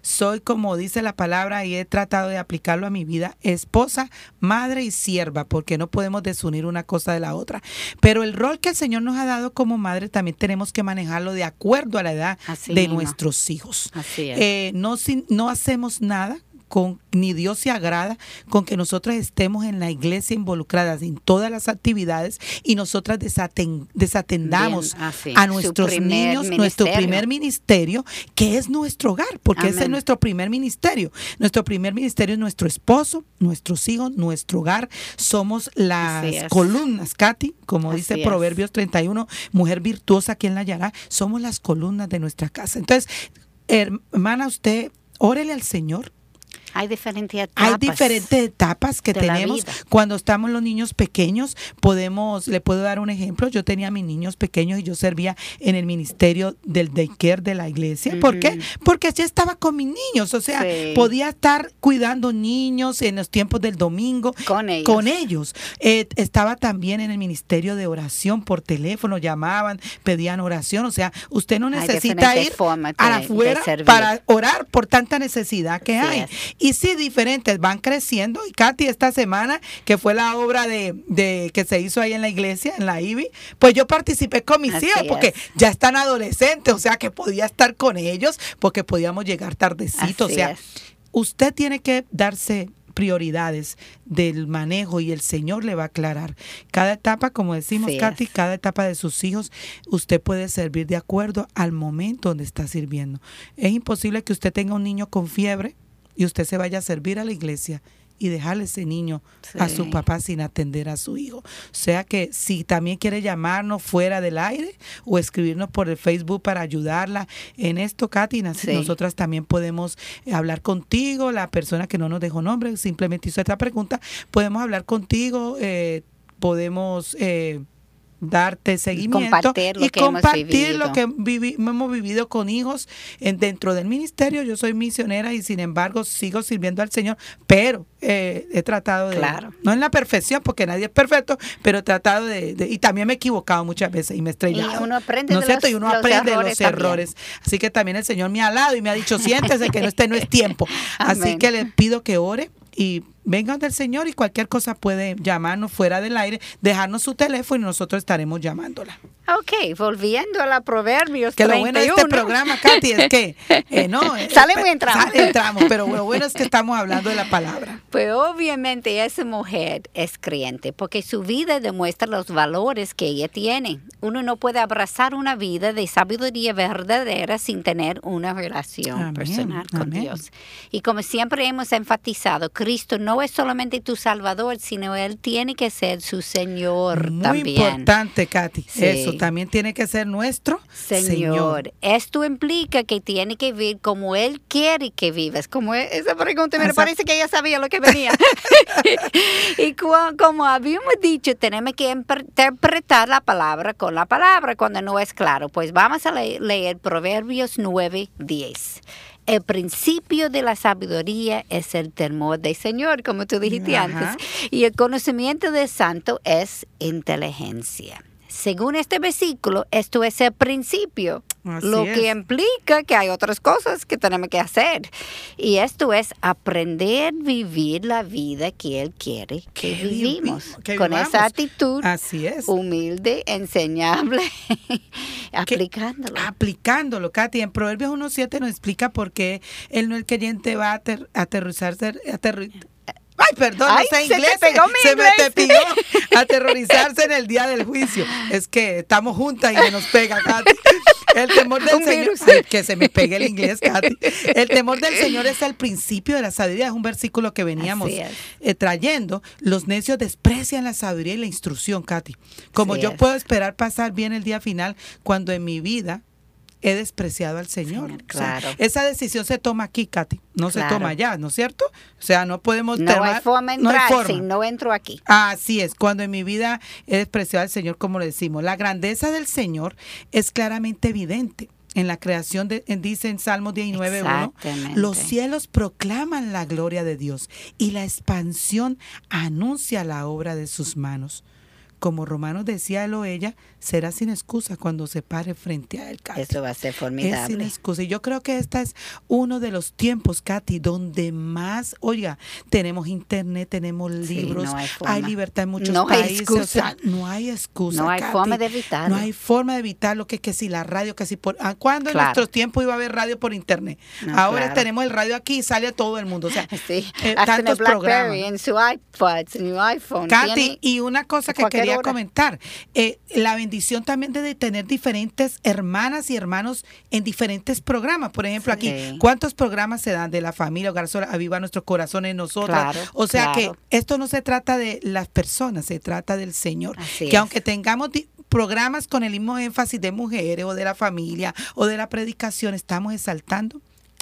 soy, como dice la palabra, y he tratado de aplicarlo a mi vida, esposa, madre y sierva, porque no podemos desunir una cosa de la otra. Pero el rol que el Señor nos ha dado como madre también tenemos que manejarlo de acuerdo a la edad de nuestros hijos. Eh, no, no hacemos nada con, ni Dios se agrada con que nosotros estemos en la iglesia involucradas en todas las actividades y nosotras desatendamos a nuestros niños, nuestro primer ministerio, que es nuestro hogar, porque ese es nuestro primer ministerio. Nuestro primer ministerio es nuestro esposo, nuestros hijos, nuestro hogar. Somos las columnas, Katy, como dice Proverbios 31, mujer virtuosa quien la hallará, somos las columnas de nuestra casa. Entonces, hermana, usted órele al Señor, hay diferentes etapas. Hay diferentes etapas que tenemos. Cuando estamos los niños pequeños, podemos, le puedo dar un ejemplo. Yo tenía mis niños pequeños y yo servía en el ministerio del daycare de la iglesia. ¿Por qué? Porque ya estaba con mis niños. O sea, podía estar cuidando niños en los tiempos del domingo. Con ellos. Con ellos. Eh, estaba también en el ministerio de oración por teléfono, llamaban, pedían oración. O sea, usted no necesita ir a afuera para orar por tanta necesidad que hay. Y sí, diferentes, van creciendo. Y Katy, esta semana, que fue la obra de, que se hizo ahí en la iglesia, en la IBI, pues yo participé con mis hijos porque ya están adolescentes, o sea que podía estar con ellos porque podíamos llegar tardecito. o sea, usted tiene que darse prioridades del manejo y el Señor le va a aclarar. Cada etapa, como decimos, Katy, cada etapa de sus hijos, usted puede servir de acuerdo al momento donde está sirviendo. Es imposible que usted tenga un niño con fiebre y usted se vaya a servir a la iglesia y dejarle ese niño a su papá sin atender a su hijo. O sea que si también quiere llamarnos fuera del aire o escribirnos por el Facebook para ayudarla en esto, Katy, nosotras también podemos hablar contigo, la persona que no nos dejó nombre, simplemente hizo esta pregunta, podemos hablar contigo, eh, podemos... Eh, darte seguimiento y compartir lo que, hemos vivido con hijos en, dentro del ministerio. Yo soy misionera y sin embargo sigo sirviendo al Señor, pero eh, he tratado de, no en la perfección, porque nadie es perfecto, pero he tratado de, y también me he equivocado muchas veces y me he estrellado. Y uno aprende ¿no de los, y uno aprende de los errores. Así que también el Señor me ha hablado y me ha dicho, siéntese que no, este no es tiempo. Así que le pido que ore y vengan del Señor y cualquier cosa puede llamarnos fuera del aire, dejarnos su teléfono y nosotros estaremos llamándola. Ok, volviendo a la Proverbios Que lo bueno de este programa, Katy, es que eh, no, salimos y entramos. Sale, entramos, pero lo bueno es que estamos hablando de la palabra. Pues obviamente esa mujer es creyente porque su vida demuestra los valores que ella tiene. Uno no puede abrazar una vida de sabiduría verdadera sin tener una relación personal con Dios. Y como siempre hemos enfatizado, Cristo no es solamente tu Salvador, sino Él tiene que ser su Señor también. Muy importante, Katy. Eso también tiene que ser nuestro Señor. Esto implica que tiene que vivir como Él quiere que vivas. Como e, esa pregunta me parece que ella sabía lo que venía. y como habíamos dicho, tenemos que interpretar la palabra con la palabra cuando no es claro. Pues vamos a leer Proverbios 9, 10 el principio de la sabiduría es el temor del Señor, como tú dijiste antes, y el conocimiento del santo es inteligencia. Según este versículo, esto es el principio, lo que implica que hay otras cosas que tenemos que hacer. Y esto es aprender a vivir la vida que Él quiere que, vivimos. con esa actitud Así es. humilde, enseñable, aplicándolo. aplicándolo, Katy. En Proverbios 1.7 nos explica por qué el no el creyente va a aterrizarse, Ay, perdón, no sé inglés. Se, me te pidió aterrorizarse en el día del juicio. Es que estamos juntas y se nos pega, Katy. El temor del Señor. que se me pegue el inglés, Katy. El temor del Señor es el principio de la sabiduría. Es un versículo que veníamos eh, trayendo. Los necios desprecian la sabiduría y la instrucción, Katy. Como yo puedo esperar pasar bien el día final cuando en mi vida he despreciado al Señor. claro. esa decisión se toma aquí, Katy, no se toma allá, ¿no es cierto? O sea, no podemos... No hay forma entrar no si no entro aquí. Así es, cuando en mi vida he despreciado al Señor, como le decimos. La grandeza del Señor es claramente evidente. En la creación, de, dice en Salmos 19.1, los cielos proclaman la gloria de Dios y la expansión anuncia la obra de sus manos como Romanos decía él o ella, será sin excusa cuando se pare frente a él. Eso va a ser formidable. Es sin excusa. Y yo creo que este es uno de los tiempos, Katy, donde más, oiga, tenemos internet, tenemos libros, hay, libertad en muchos no países. Hay excusa. no hay excusa. No hay forma de evitarlo. No hay forma de evitarlo, que, que si la radio, que si por... Ah, ¿Cuándo en nuestro tiempo iba a haber radio por internet? Ahora tenemos el radio aquí y sale a todo el mundo. O sea, sí. Eh, tantos programas. en su iPod, en su iPhone. Katy, y una cosa que quería comentar. Eh, la bendición también de tener diferentes hermanas y hermanos en diferentes programas. Por ejemplo, aquí, ¿cuántos programas se dan de la familia Hogar Aviva nuestros corazones nosotros? o sea que esto no se trata de las personas, se trata del Señor. que aunque tengamos programas con el mismo énfasis de mujeres o de la familia o de la predicación, estamos exaltando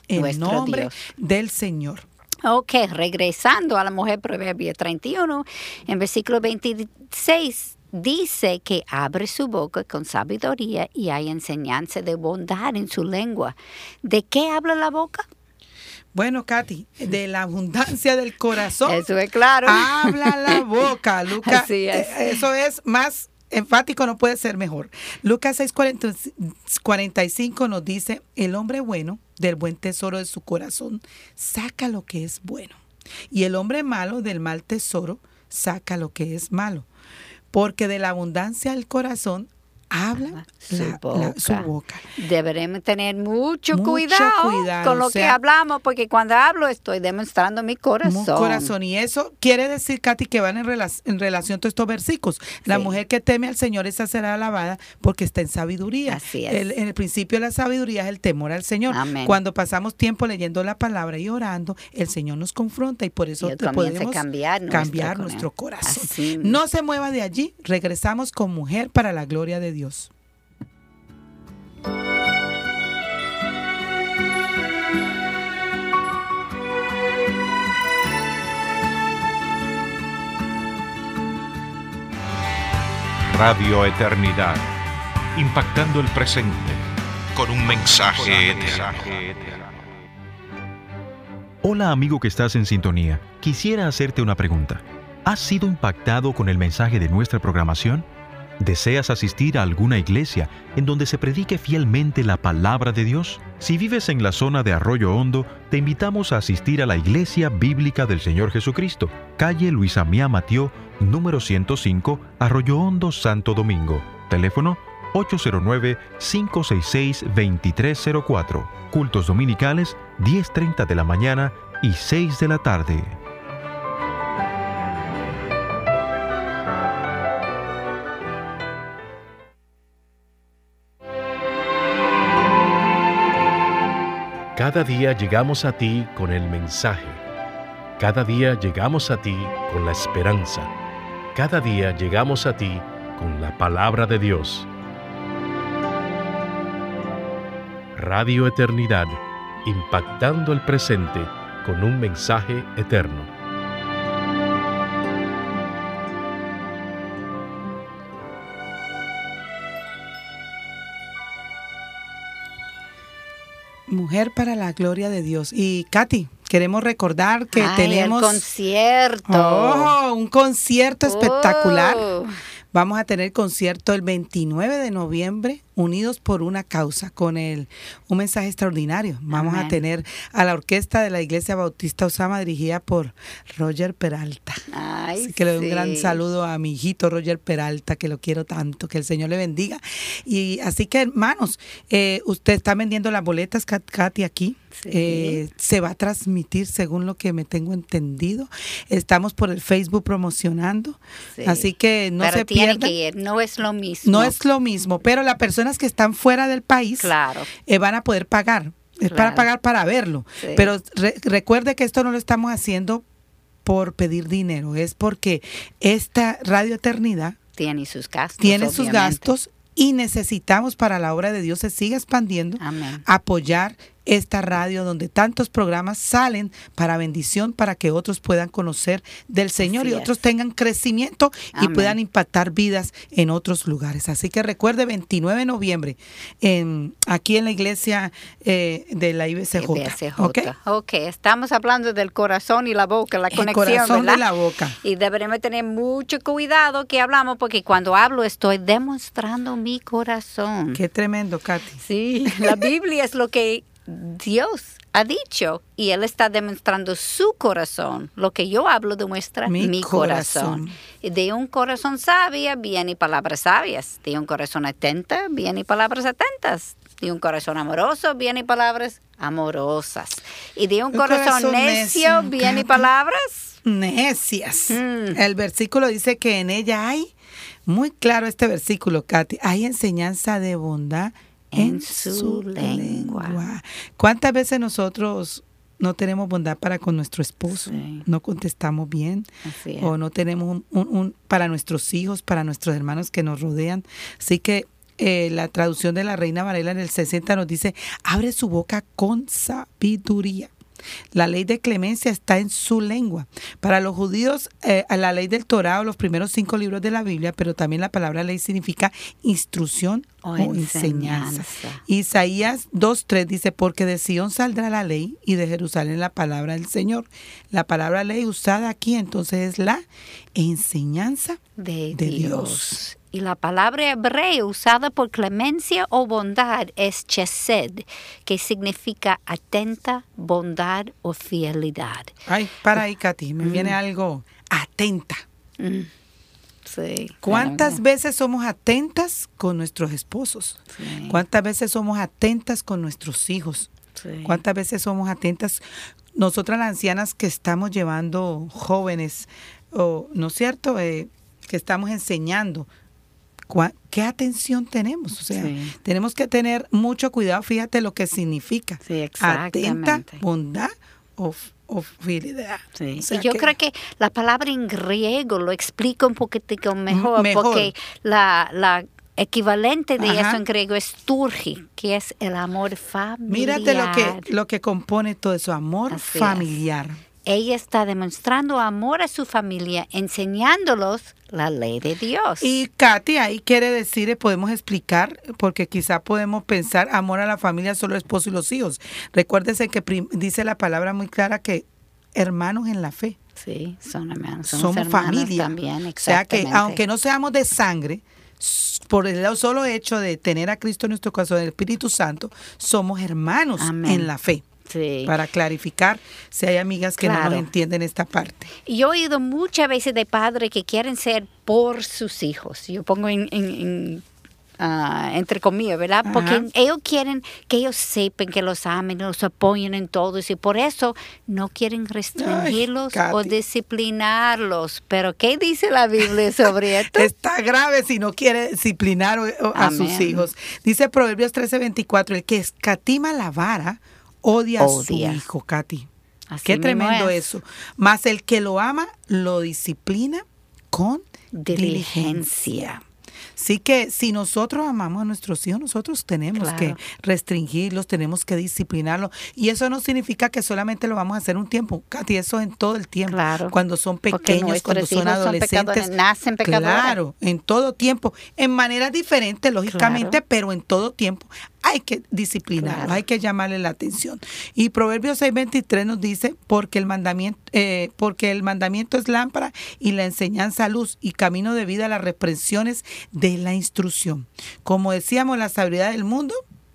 el nombre del Señor. Ok, regresando a la mujer Proverbio 31, en versículo 26 dice que abre su boca con sabiduría y hay enseñanza de bondad en su lengua. ¿De qué habla la boca? Bueno, Katy, de la abundancia del corazón. Eso es claro. Habla la boca, Lucas. Así es. Eh, eso es más enfático, no puede ser mejor. Lucas 6:45 nos dice, el hombre bueno del buen tesoro de su corazón saca lo que es bueno. Y el hombre malo del mal tesoro saca lo que es malo. Porque de la abundancia del corazón habla su, boca. Deberemos tener mucho, cuidado, con lo que hablamos, porque cuando hablo estoy demostrando mi corazón. corazón. Y eso quiere decir, Katy, que van en, en relación a todos estos versículos. La mujer que teme al Señor, esa será alabada porque está en sabiduría. Así es. en el principio de la sabiduría es el temor al Señor. Cuando pasamos tiempo leyendo la palabra y orando, el Señor nos confronta y por eso podemos cambiar nuestro, cambiar nuestro corazón. No se mueva de allí, regresamos con mujer para la gloria de Dios. Dios. Radio Eternidad, impactando el presente con un mensaje eterno. Hola amigo que estás en sintonía, quisiera hacerte una pregunta. ¿Has sido impactado con el mensaje de nuestra programación? ¿Deseas asistir a alguna iglesia en donde se predique fielmente la palabra de Dios? Si vives en la zona de Arroyo Hondo, te invitamos a asistir a la Iglesia Bíblica del Señor Jesucristo, calle Luisa Mía Matió, número 105, Arroyo Hondo, Santo Domingo. Teléfono 809-566-2304. Cultos dominicales 10.30 de la mañana y 6 de la tarde. Cada día llegamos a ti con el mensaje. Cada día llegamos a ti con la esperanza. Cada día llegamos a ti con la palabra de Dios. Radio Eternidad, impactando el presente con un mensaje eterno. Mujer para la gloria de Dios. Y Katy, queremos recordar que tenemos... Un concierto. Oh, un concierto espectacular. Oh. Vamos a tener concierto el 29 de noviembre unidos por una causa, con el, un mensaje extraordinario. Vamos a tener a la orquesta de la Iglesia Bautista Osama dirigida por Roger Peralta. así que le doy un gran saludo a mi hijito Roger Peralta, que lo quiero tanto, que el Señor le bendiga. Y así que hermanos, eh, usted está vendiendo las boletas, Katy, aquí. Eh, se va a transmitir según lo que me tengo entendido. Estamos por el Facebook promocionando. Así que no se tiene que ir, no es lo mismo. No es lo mismo, pero la persona que están fuera del país claro. Eh, van a poder pagar. Es para pagar para verlo. Pero recuerde que esto no lo estamos haciendo por pedir dinero, es porque esta Radio Eternidad tiene sus gastos. Tiene sus gastos y necesitamos para la obra de Dios se siga expandiendo, apoyar esta radio donde tantos programas salen para bendición, para que otros puedan conocer del Señor y otros tengan crecimiento y puedan impactar vidas en otros lugares. Así que recuerde, 29 de noviembre, en, aquí en la iglesia eh, de la IBCJ. ¿Okay? ok, estamos hablando del corazón y la boca, la conexión. El corazón de la boca. Y deberemos tener mucho cuidado que hablamos, porque cuando hablo estoy demostrando mi corazón. Qué tremendo, Katy. Sí, la Biblia es lo que Dios ha dicho y Él está demostrando su corazón. Lo que yo hablo demuestra mi, corazón. De un corazón sabio vienen palabras sabias. De un corazón atento vienen palabras atentas. De un corazón amoroso vienen palabras amorosas. Y de un, corazón, necio, vienen palabras necias. Mm. El versículo dice que en ella hay, muy claro este versículo, Katy, hay enseñanza de bondad en, su, lengua. ¿Cuántas veces nosotros no tenemos bondad para con nuestro esposo? No contestamos bien. O no tenemos un, para nuestros hijos, para nuestros hermanos que nos rodean. Así que eh, la traducción de la Reina Varela en el 60 nos dice, abre su boca con sabiduría. La ley de clemencia está en su lengua. Para los judíos, eh, la ley del Torah o los primeros cinco libros de la Biblia, pero también la palabra ley significa instrucción o, enseñanza. Isaías 2.3 dice, porque de Sion saldrá la ley y de Jerusalén la palabra del Señor. La palabra ley usada aquí entonces es la enseñanza de, Dios. Y la palabra hebrea usada por clemencia o bondad es chesed, que significa atenta, bondad o fidelidad. Ay, para ahí, Katy, me mm. viene algo atenta. Mm. Sí. ¿Cuántas veces somos atentas con nuestros esposos? ¿Cuántas veces somos atentas con nuestros hijos? ¿Cuántas veces somos atentas nosotras las ancianas que estamos llevando jóvenes, o, ¿no es cierto? Eh, que estamos enseñando ¿qué atención tenemos? O sea, tenemos que tener mucho cuidado, fíjate lo que significa. Sí, Atenta, bondad o, fidelidad. Sí. y yo creo que la palabra en griego lo explica un poquitico mejor, porque la, la equivalente de eso en griego es turgi, que es el amor familiar. Mírate lo que, lo que compone todo eso, amor familiar ella está demostrando amor a su familia, enseñándolos la ley de Dios. Y Katy, ahí quiere decir, podemos explicar, porque quizá podemos pensar amor a la familia, solo esposo y los hijos. Recuérdese que dice la palabra muy clara que hermanos en la fe. Sí, son hermanos. Somos, familia. También, o sea que aunque no seamos de sangre, por el solo hecho de tener a Cristo en nuestro corazón, el Espíritu Santo, somos hermanos en la fe. Para clarificar si hay amigas que no entienden esta parte. Yo he oído muchas veces de padres que quieren ser por sus hijos. Yo pongo en, Ah, entre comillas, ¿verdad? Porque ellos quieren que ellos sepan que los amen, los apoyen en todo y por eso no quieren restringirlos o disciplinarlos. Pero ¿qué dice la Biblia sobre esto? Está grave si no quiere disciplinar a sus hijos. Dice Proverbios 13:24, el que escatima la vara odia, a su hijo, Katy. Qué tremendo eso. Más el que lo ama lo disciplina con diligencia. Así que si nosotros amamos a nuestros hijos, nosotros tenemos que restringirlos, tenemos que disciplinarlos. Y eso no significa que solamente lo vamos a hacer un tiempo, Katy, eso en todo el tiempo. Cuando son pequeños, cuando son adolescentes. nacen pecadores. Claro, en todo tiempo. En maneras diferentes, lógicamente, pero en todo tiempo hay que disciplinarlo, hay que llamarle la atención. Y Proverbios 6:23 nos dice, porque el mandamiento eh, porque el mandamiento es lámpara y la enseñanza luz y camino de vida las reprensiones de la instrucción. Como decíamos, la sabiduría del mundo,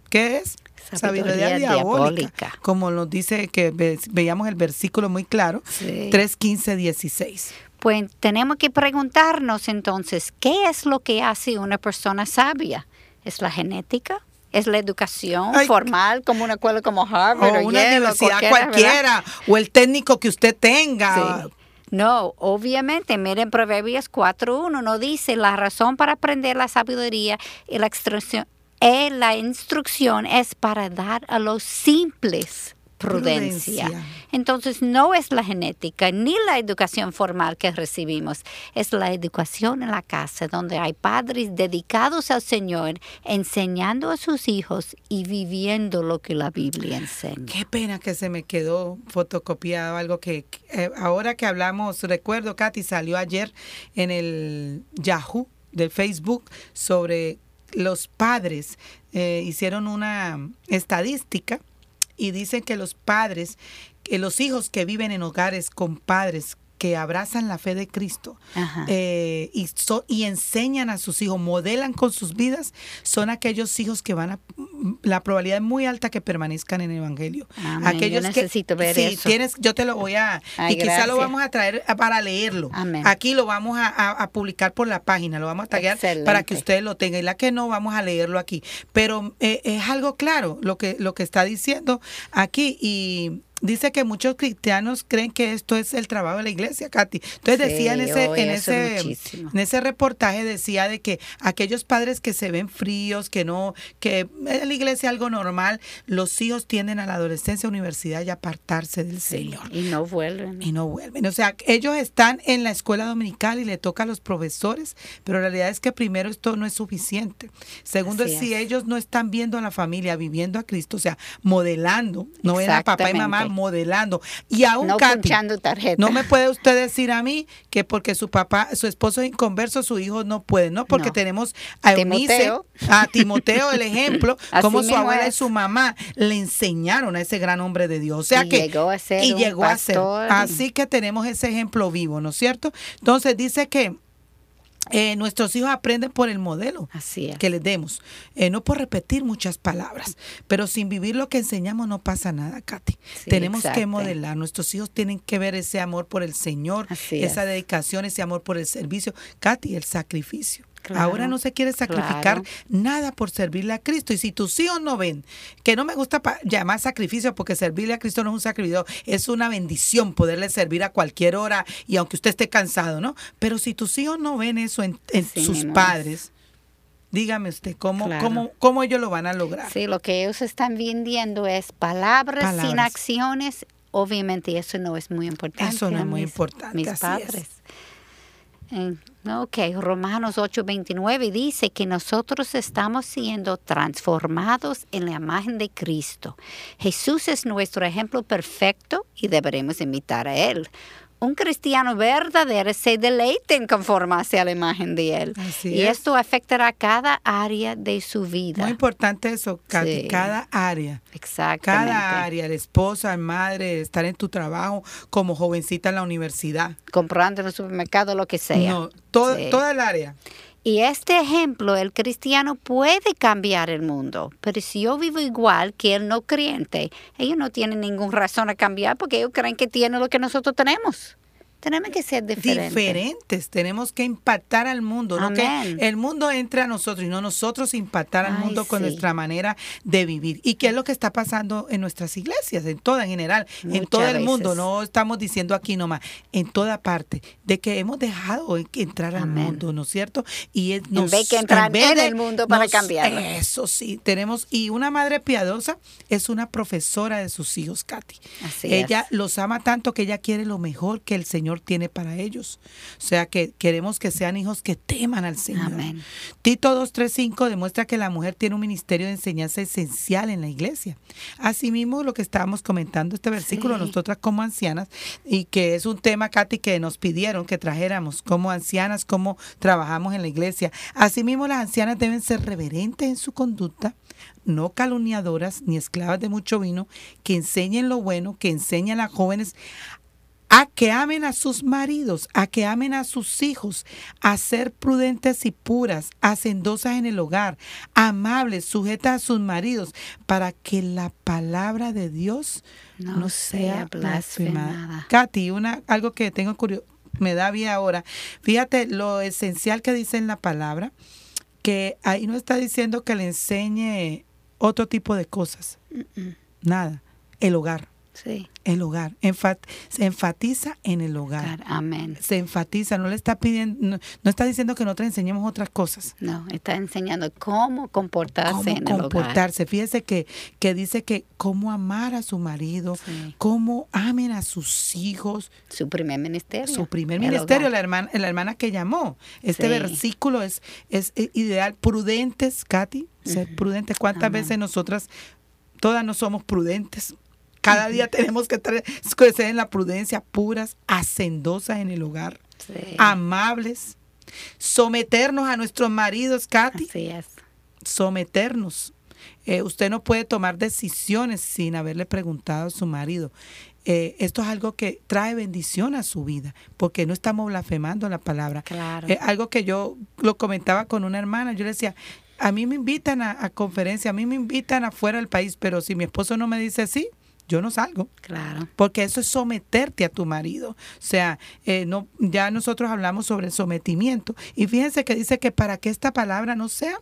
¿qué es? Sabiduría, diabólica, Como nos dice que veíamos el versículo muy claro, 3, 15, 16. Pues tenemos que preguntarnos entonces, ¿qué es lo que hace una persona sabia? ¿Es la genética? Es la educación formal, como una escuela como Harvard o, una universidad cualquiera, o el técnico que usted tenga. No, obviamente, miren Proverbios 4.1, no dice la razón para aprender la sabiduría y la instrucción, y la instrucción es para dar a los simples prudencia. Entonces no es la genética ni la educación formal que recibimos, es la educación en la casa donde hay padres dedicados al Señor enseñando a sus hijos y viviendo lo que la Biblia enseña. Qué pena que se me quedó fotocopiado algo que eh, ahora que hablamos, recuerdo Katy salió ayer en el Yahoo del Facebook sobre los padres eh, hicieron una estadística y dicen que los padres, que los hijos que viven en hogares con padres que abrazan la fe de Cristo eh, y, y enseñan a sus hijos, modelan con sus vidas, son aquellos hijos que van a, la probabilidad es muy alta que permanezcan en el Evangelio. aquellos yo necesito ver sí, Tienes, yo te lo voy a, y quizá lo vamos a traer para leerlo. Aquí lo vamos a, publicar por la página, lo vamos a taggear para que ustedes lo tengan. Y la que no, vamos a leerlo aquí. Pero eh, es algo claro lo que, lo que está diciendo aquí y dice que muchos cristianos creen que esto es el trabajo de la iglesia, Katy. Entonces decía en ese, en ese, en ese reportaje decía de que aquellos padres que se ven fríos, que no, que en la iglesia algo normal, los hijos tienden a la adolescencia, universidad y apartarse del Señor. Y no vuelven. Y no vuelven. O sea, ellos están en la escuela dominical y le toca a los profesores, pero la realidad es que primero esto no es suficiente. Segundo, es si ellos no están viendo a la familia, viviendo a Cristo, o sea, modelando, no ven a papá y mamá modelando. Y aún no tarjeta. no me puede usted decir a mí que porque su papá, su esposo es inconverso, su hijo no puede, ¿no? Porque tenemos a Timoteo. a Timoteo, el ejemplo, como su abuela y su mamá le enseñaron a ese gran hombre de Dios. O sea que llegó a ser y llegó a ser. Así que tenemos ese ejemplo vivo, ¿no es cierto? Entonces dice que eh, nuestros hijos aprenden por el modelo que les demos, eh, no por repetir muchas palabras, pero sin vivir lo que enseñamos no pasa nada, Katy. Tenemos que modelar, nuestros hijos tienen que ver ese amor por el Señor, esa dedicación, ese amor por el servicio, Katy, el sacrificio. Ahora no se quiere sacrificar nada por servirle a Cristo. Y si tus hijos no ven, que no me gusta llamar sacrificio porque servirle a Cristo no es un sacrificio, es una bendición poderle servir a cualquier hora y aunque usted esté cansado, ¿no? Pero si tus hijos no ven eso en, sus padres, dígame usted, ¿cómo, cómo, ¿cómo ellos lo van a lograr? Sí, lo que ellos están viendo es palabras, sin acciones. Obviamente eso no es muy importante. Eso no es muy importante. Mis padres. Ok, Romanos 8:29 dice que nosotros estamos siendo transformados en la imagen de Cristo. Jesús es nuestro ejemplo perfecto y deberemos imitar a Él un cristiano verdadero se deleite en conformarse a la imagen de Él. y esto afectará cada área de su vida. Muy importante eso, cada área. Exactamente. Cada área, la esposa, madre, estar en tu trabajo, como jovencita en la universidad. Comprando en el supermercado, lo que sea. No, todo, toda el área. Y este ejemplo, el cristiano puede cambiar el mundo, pero si yo vivo igual que el no creyente, ellos no tienen ninguna razón a cambiar porque ellos creen que tienen lo que nosotros tenemos. Tenemos que ser diferentes. Diferentes. Tenemos que impactar al mundo. No que el mundo entre a nosotros y no nosotros impactar al mundo con nuestra manera de vivir. ¿Y qué es lo que está pasando en nuestras iglesias? En toda, en general. en todo el mundo. No estamos diciendo aquí nomás. En toda parte. De que hemos dejado entrar al mundo, ¿no es cierto? Y nos, en vez que entrar en, el mundo para cambiarlo. Eso sí. Tenemos. Y una madre piadosa es una profesora de sus hijos, Katy. ella los ama tanto que ella quiere lo mejor que el Señor tiene para ellos. O sea que queremos que sean hijos que teman al Señor. Amén. Tito 2.3.5 demuestra que la mujer tiene un ministerio de enseñanza esencial en la iglesia. Asimismo, lo que estábamos comentando este versículo, nosotras como ancianas, y que es un tema, Katy, que nos pidieron que trajéramos como ancianas, cómo trabajamos en la iglesia. Asimismo, las ancianas deben ser reverentes en su conducta, no calumniadoras ni esclavas de mucho vino, que enseñen lo bueno, que enseñen a las jóvenes a que amen a sus maridos, a que amen a sus hijos, a ser prudentes y puras, hacendosas en el hogar, amables, sujetas a sus maridos, para que la palabra de Dios no, sea blasfemada. Katy, una, algo que tengo curioso, me da bien ahora. Fíjate lo esencial que dice en la palabra, que ahí no está diciendo que le enseñe otro tipo de cosas. Nada. El hogar. Sí. El hogar. se enfatiza en el hogar. Amén. Se enfatiza, no le está pidiendo, no, está diciendo que nosotros enseñemos otras cosas. No, está enseñando cómo comportarse en el comportarse. Fíjese que, que dice que cómo amar a su marido, cómo amen a sus hijos. Su primer ministerio. Su primer ministerio, la hermana, la hermana que llamó. Este versículo es, es ideal. Prudentes, Katy, ser prudentes. ¿Cuántas veces nosotras, todas no somos prudentes? Cada día tenemos que crecer en la prudencia, puras, hacendosas en el hogar, amables, someternos a nuestros maridos, Katy. Así es. Someternos. Eh, usted no puede tomar decisiones sin haberle preguntado a su marido. Eh, esto es algo que trae bendición a su vida, porque no estamos blasfemando la palabra. Claro. Eh, algo que yo lo comentaba con una hermana, yo le decía, a mí me invitan a, a conferencias, a mí me invitan afuera del país, pero si mi esposo no me dice sí, yo no salgo. Claro. Porque eso es someterte a tu marido. O sea, eh, no, ya nosotros hablamos sobre el sometimiento. Y fíjense que dice que para que esta palabra no sea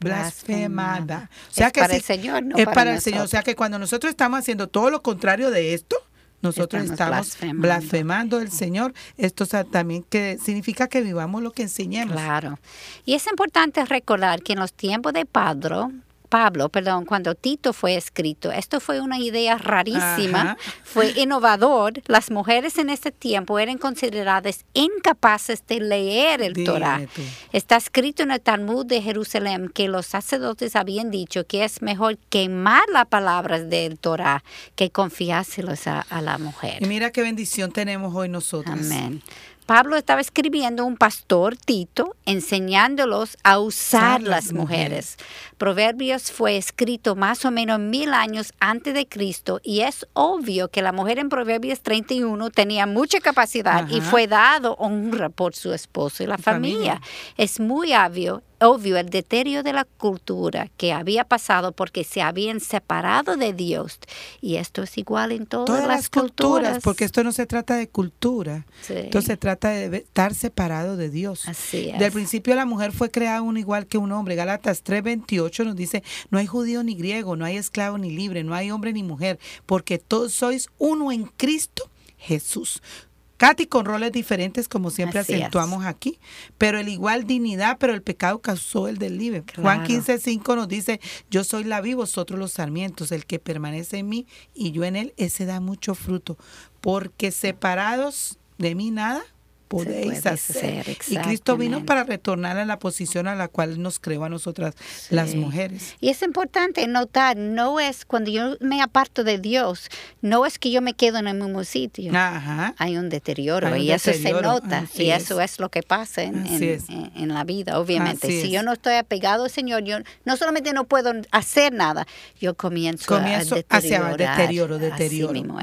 blasfemada. O sea es que para el Señor, no es para, el Señor. O sea que cuando nosotros estamos haciendo todo lo contrario de esto, nosotros estamos, blasfemando. el Señor. Esto también que significa que vivamos lo que enseñemos. Claro. Y es importante recordar que en los tiempos de Padro, Pablo, perdón, cuando Tito fue escrito. Esto fue una idea rarísima, fue innovador. Las mujeres en este tiempo eran consideradas incapaces de leer el Torah. Está escrito en el Talmud de Jerusalén que los sacerdotes habían dicho que es mejor quemar las palabras del Torah que confiárselos a, a la mujer. Y mira qué bendición tenemos hoy nosotros. Amén. Pablo estaba escribiendo un pastor, Tito, enseñándolos a usar las mujeres. Proverbios fue escrito más o menos mil años antes de Cristo y es obvio que la mujer en Proverbios 31 tenía mucha capacidad y fue dado honra por su esposo y la familia. Es muy obvio obvio el deterioro de la cultura que había pasado porque se habían separado de Dios. Y esto es igual en todas, las, culturas, Porque esto no se trata de cultura. Esto se trata de estar separado de Dios. Así es. Del principio la mujer fue creada un igual que un hombre. Galatas 3:28 nos dice, no hay judío ni griego, no hay esclavo ni libre, no hay hombre ni mujer, porque todos sois uno en Cristo Jesús. Katy con roles diferentes, como siempre acentuamos aquí, pero el igual dignidad, pero el pecado causó el del libre. Juan 15, 5 nos dice, yo soy la vi, vosotros los sarmientos, el que permanece en mí y yo en él, ese da mucho fruto, porque separados de mí nada podéis hacer. y Cristo vino para retornar a la posición a la cual nos creó a nosotras las mujeres. Y es importante notar, no es cuando yo me aparto de Dios, no es que yo me quedo en el mismo sitio. Hay un deterioro y eso se nota y eso es lo que pasa en, en, la vida, obviamente. si yo no estoy apegado al Señor, yo no solamente no puedo hacer nada, yo comienzo, a hacia deterioro, deterioro. Así mismo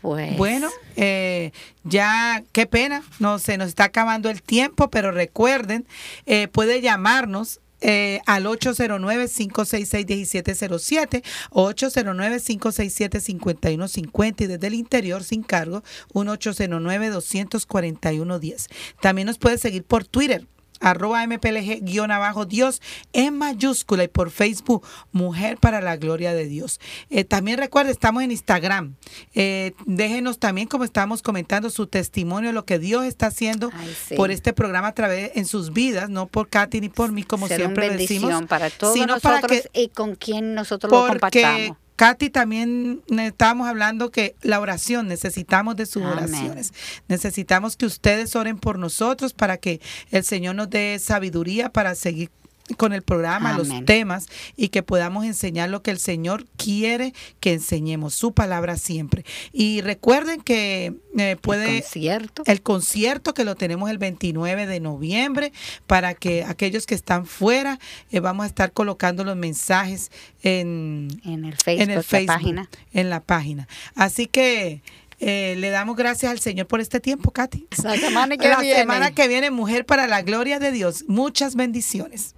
pues. Bueno, eh, ya qué pena, no se nos está acabando el tiempo, pero recuerden, eh, puede llamarnos eh, al 809-566-1707 o 809-567-5150 y desde el interior sin cargo un 809-241-10. También nos puede seguir por Twitter arroba mplg-dios en mayúscula y por Facebook Mujer para la Gloria de Dios. Eh, también recuerde, estamos en Instagram. Eh, déjenos también, como estábamos comentando, su testimonio, lo que Dios está haciendo por este programa a través en sus vidas, no por Katy ni por mí, como siempre decimos. para todos nosotros para que, y con quien nosotros lo compartamos Katy, también estábamos hablando que la oración, necesitamos de sus oraciones. Necesitamos que ustedes oren por nosotros para que el Señor nos dé sabiduría para seguir con el programa, los temas y que podamos enseñar lo que el Señor quiere que enseñemos, su palabra siempre. Y recuerden que eh, puede el concierto. el concierto que lo tenemos el 29 de noviembre para que aquellos que están fuera eh, vamos a estar colocando los mensajes en, en el Facebook, en, la página. en la página. Así que eh, le damos gracias al Señor por este tiempo, Katy. La semana que la semana que viene, Mujer para la Gloria de Dios. Muchas bendiciones.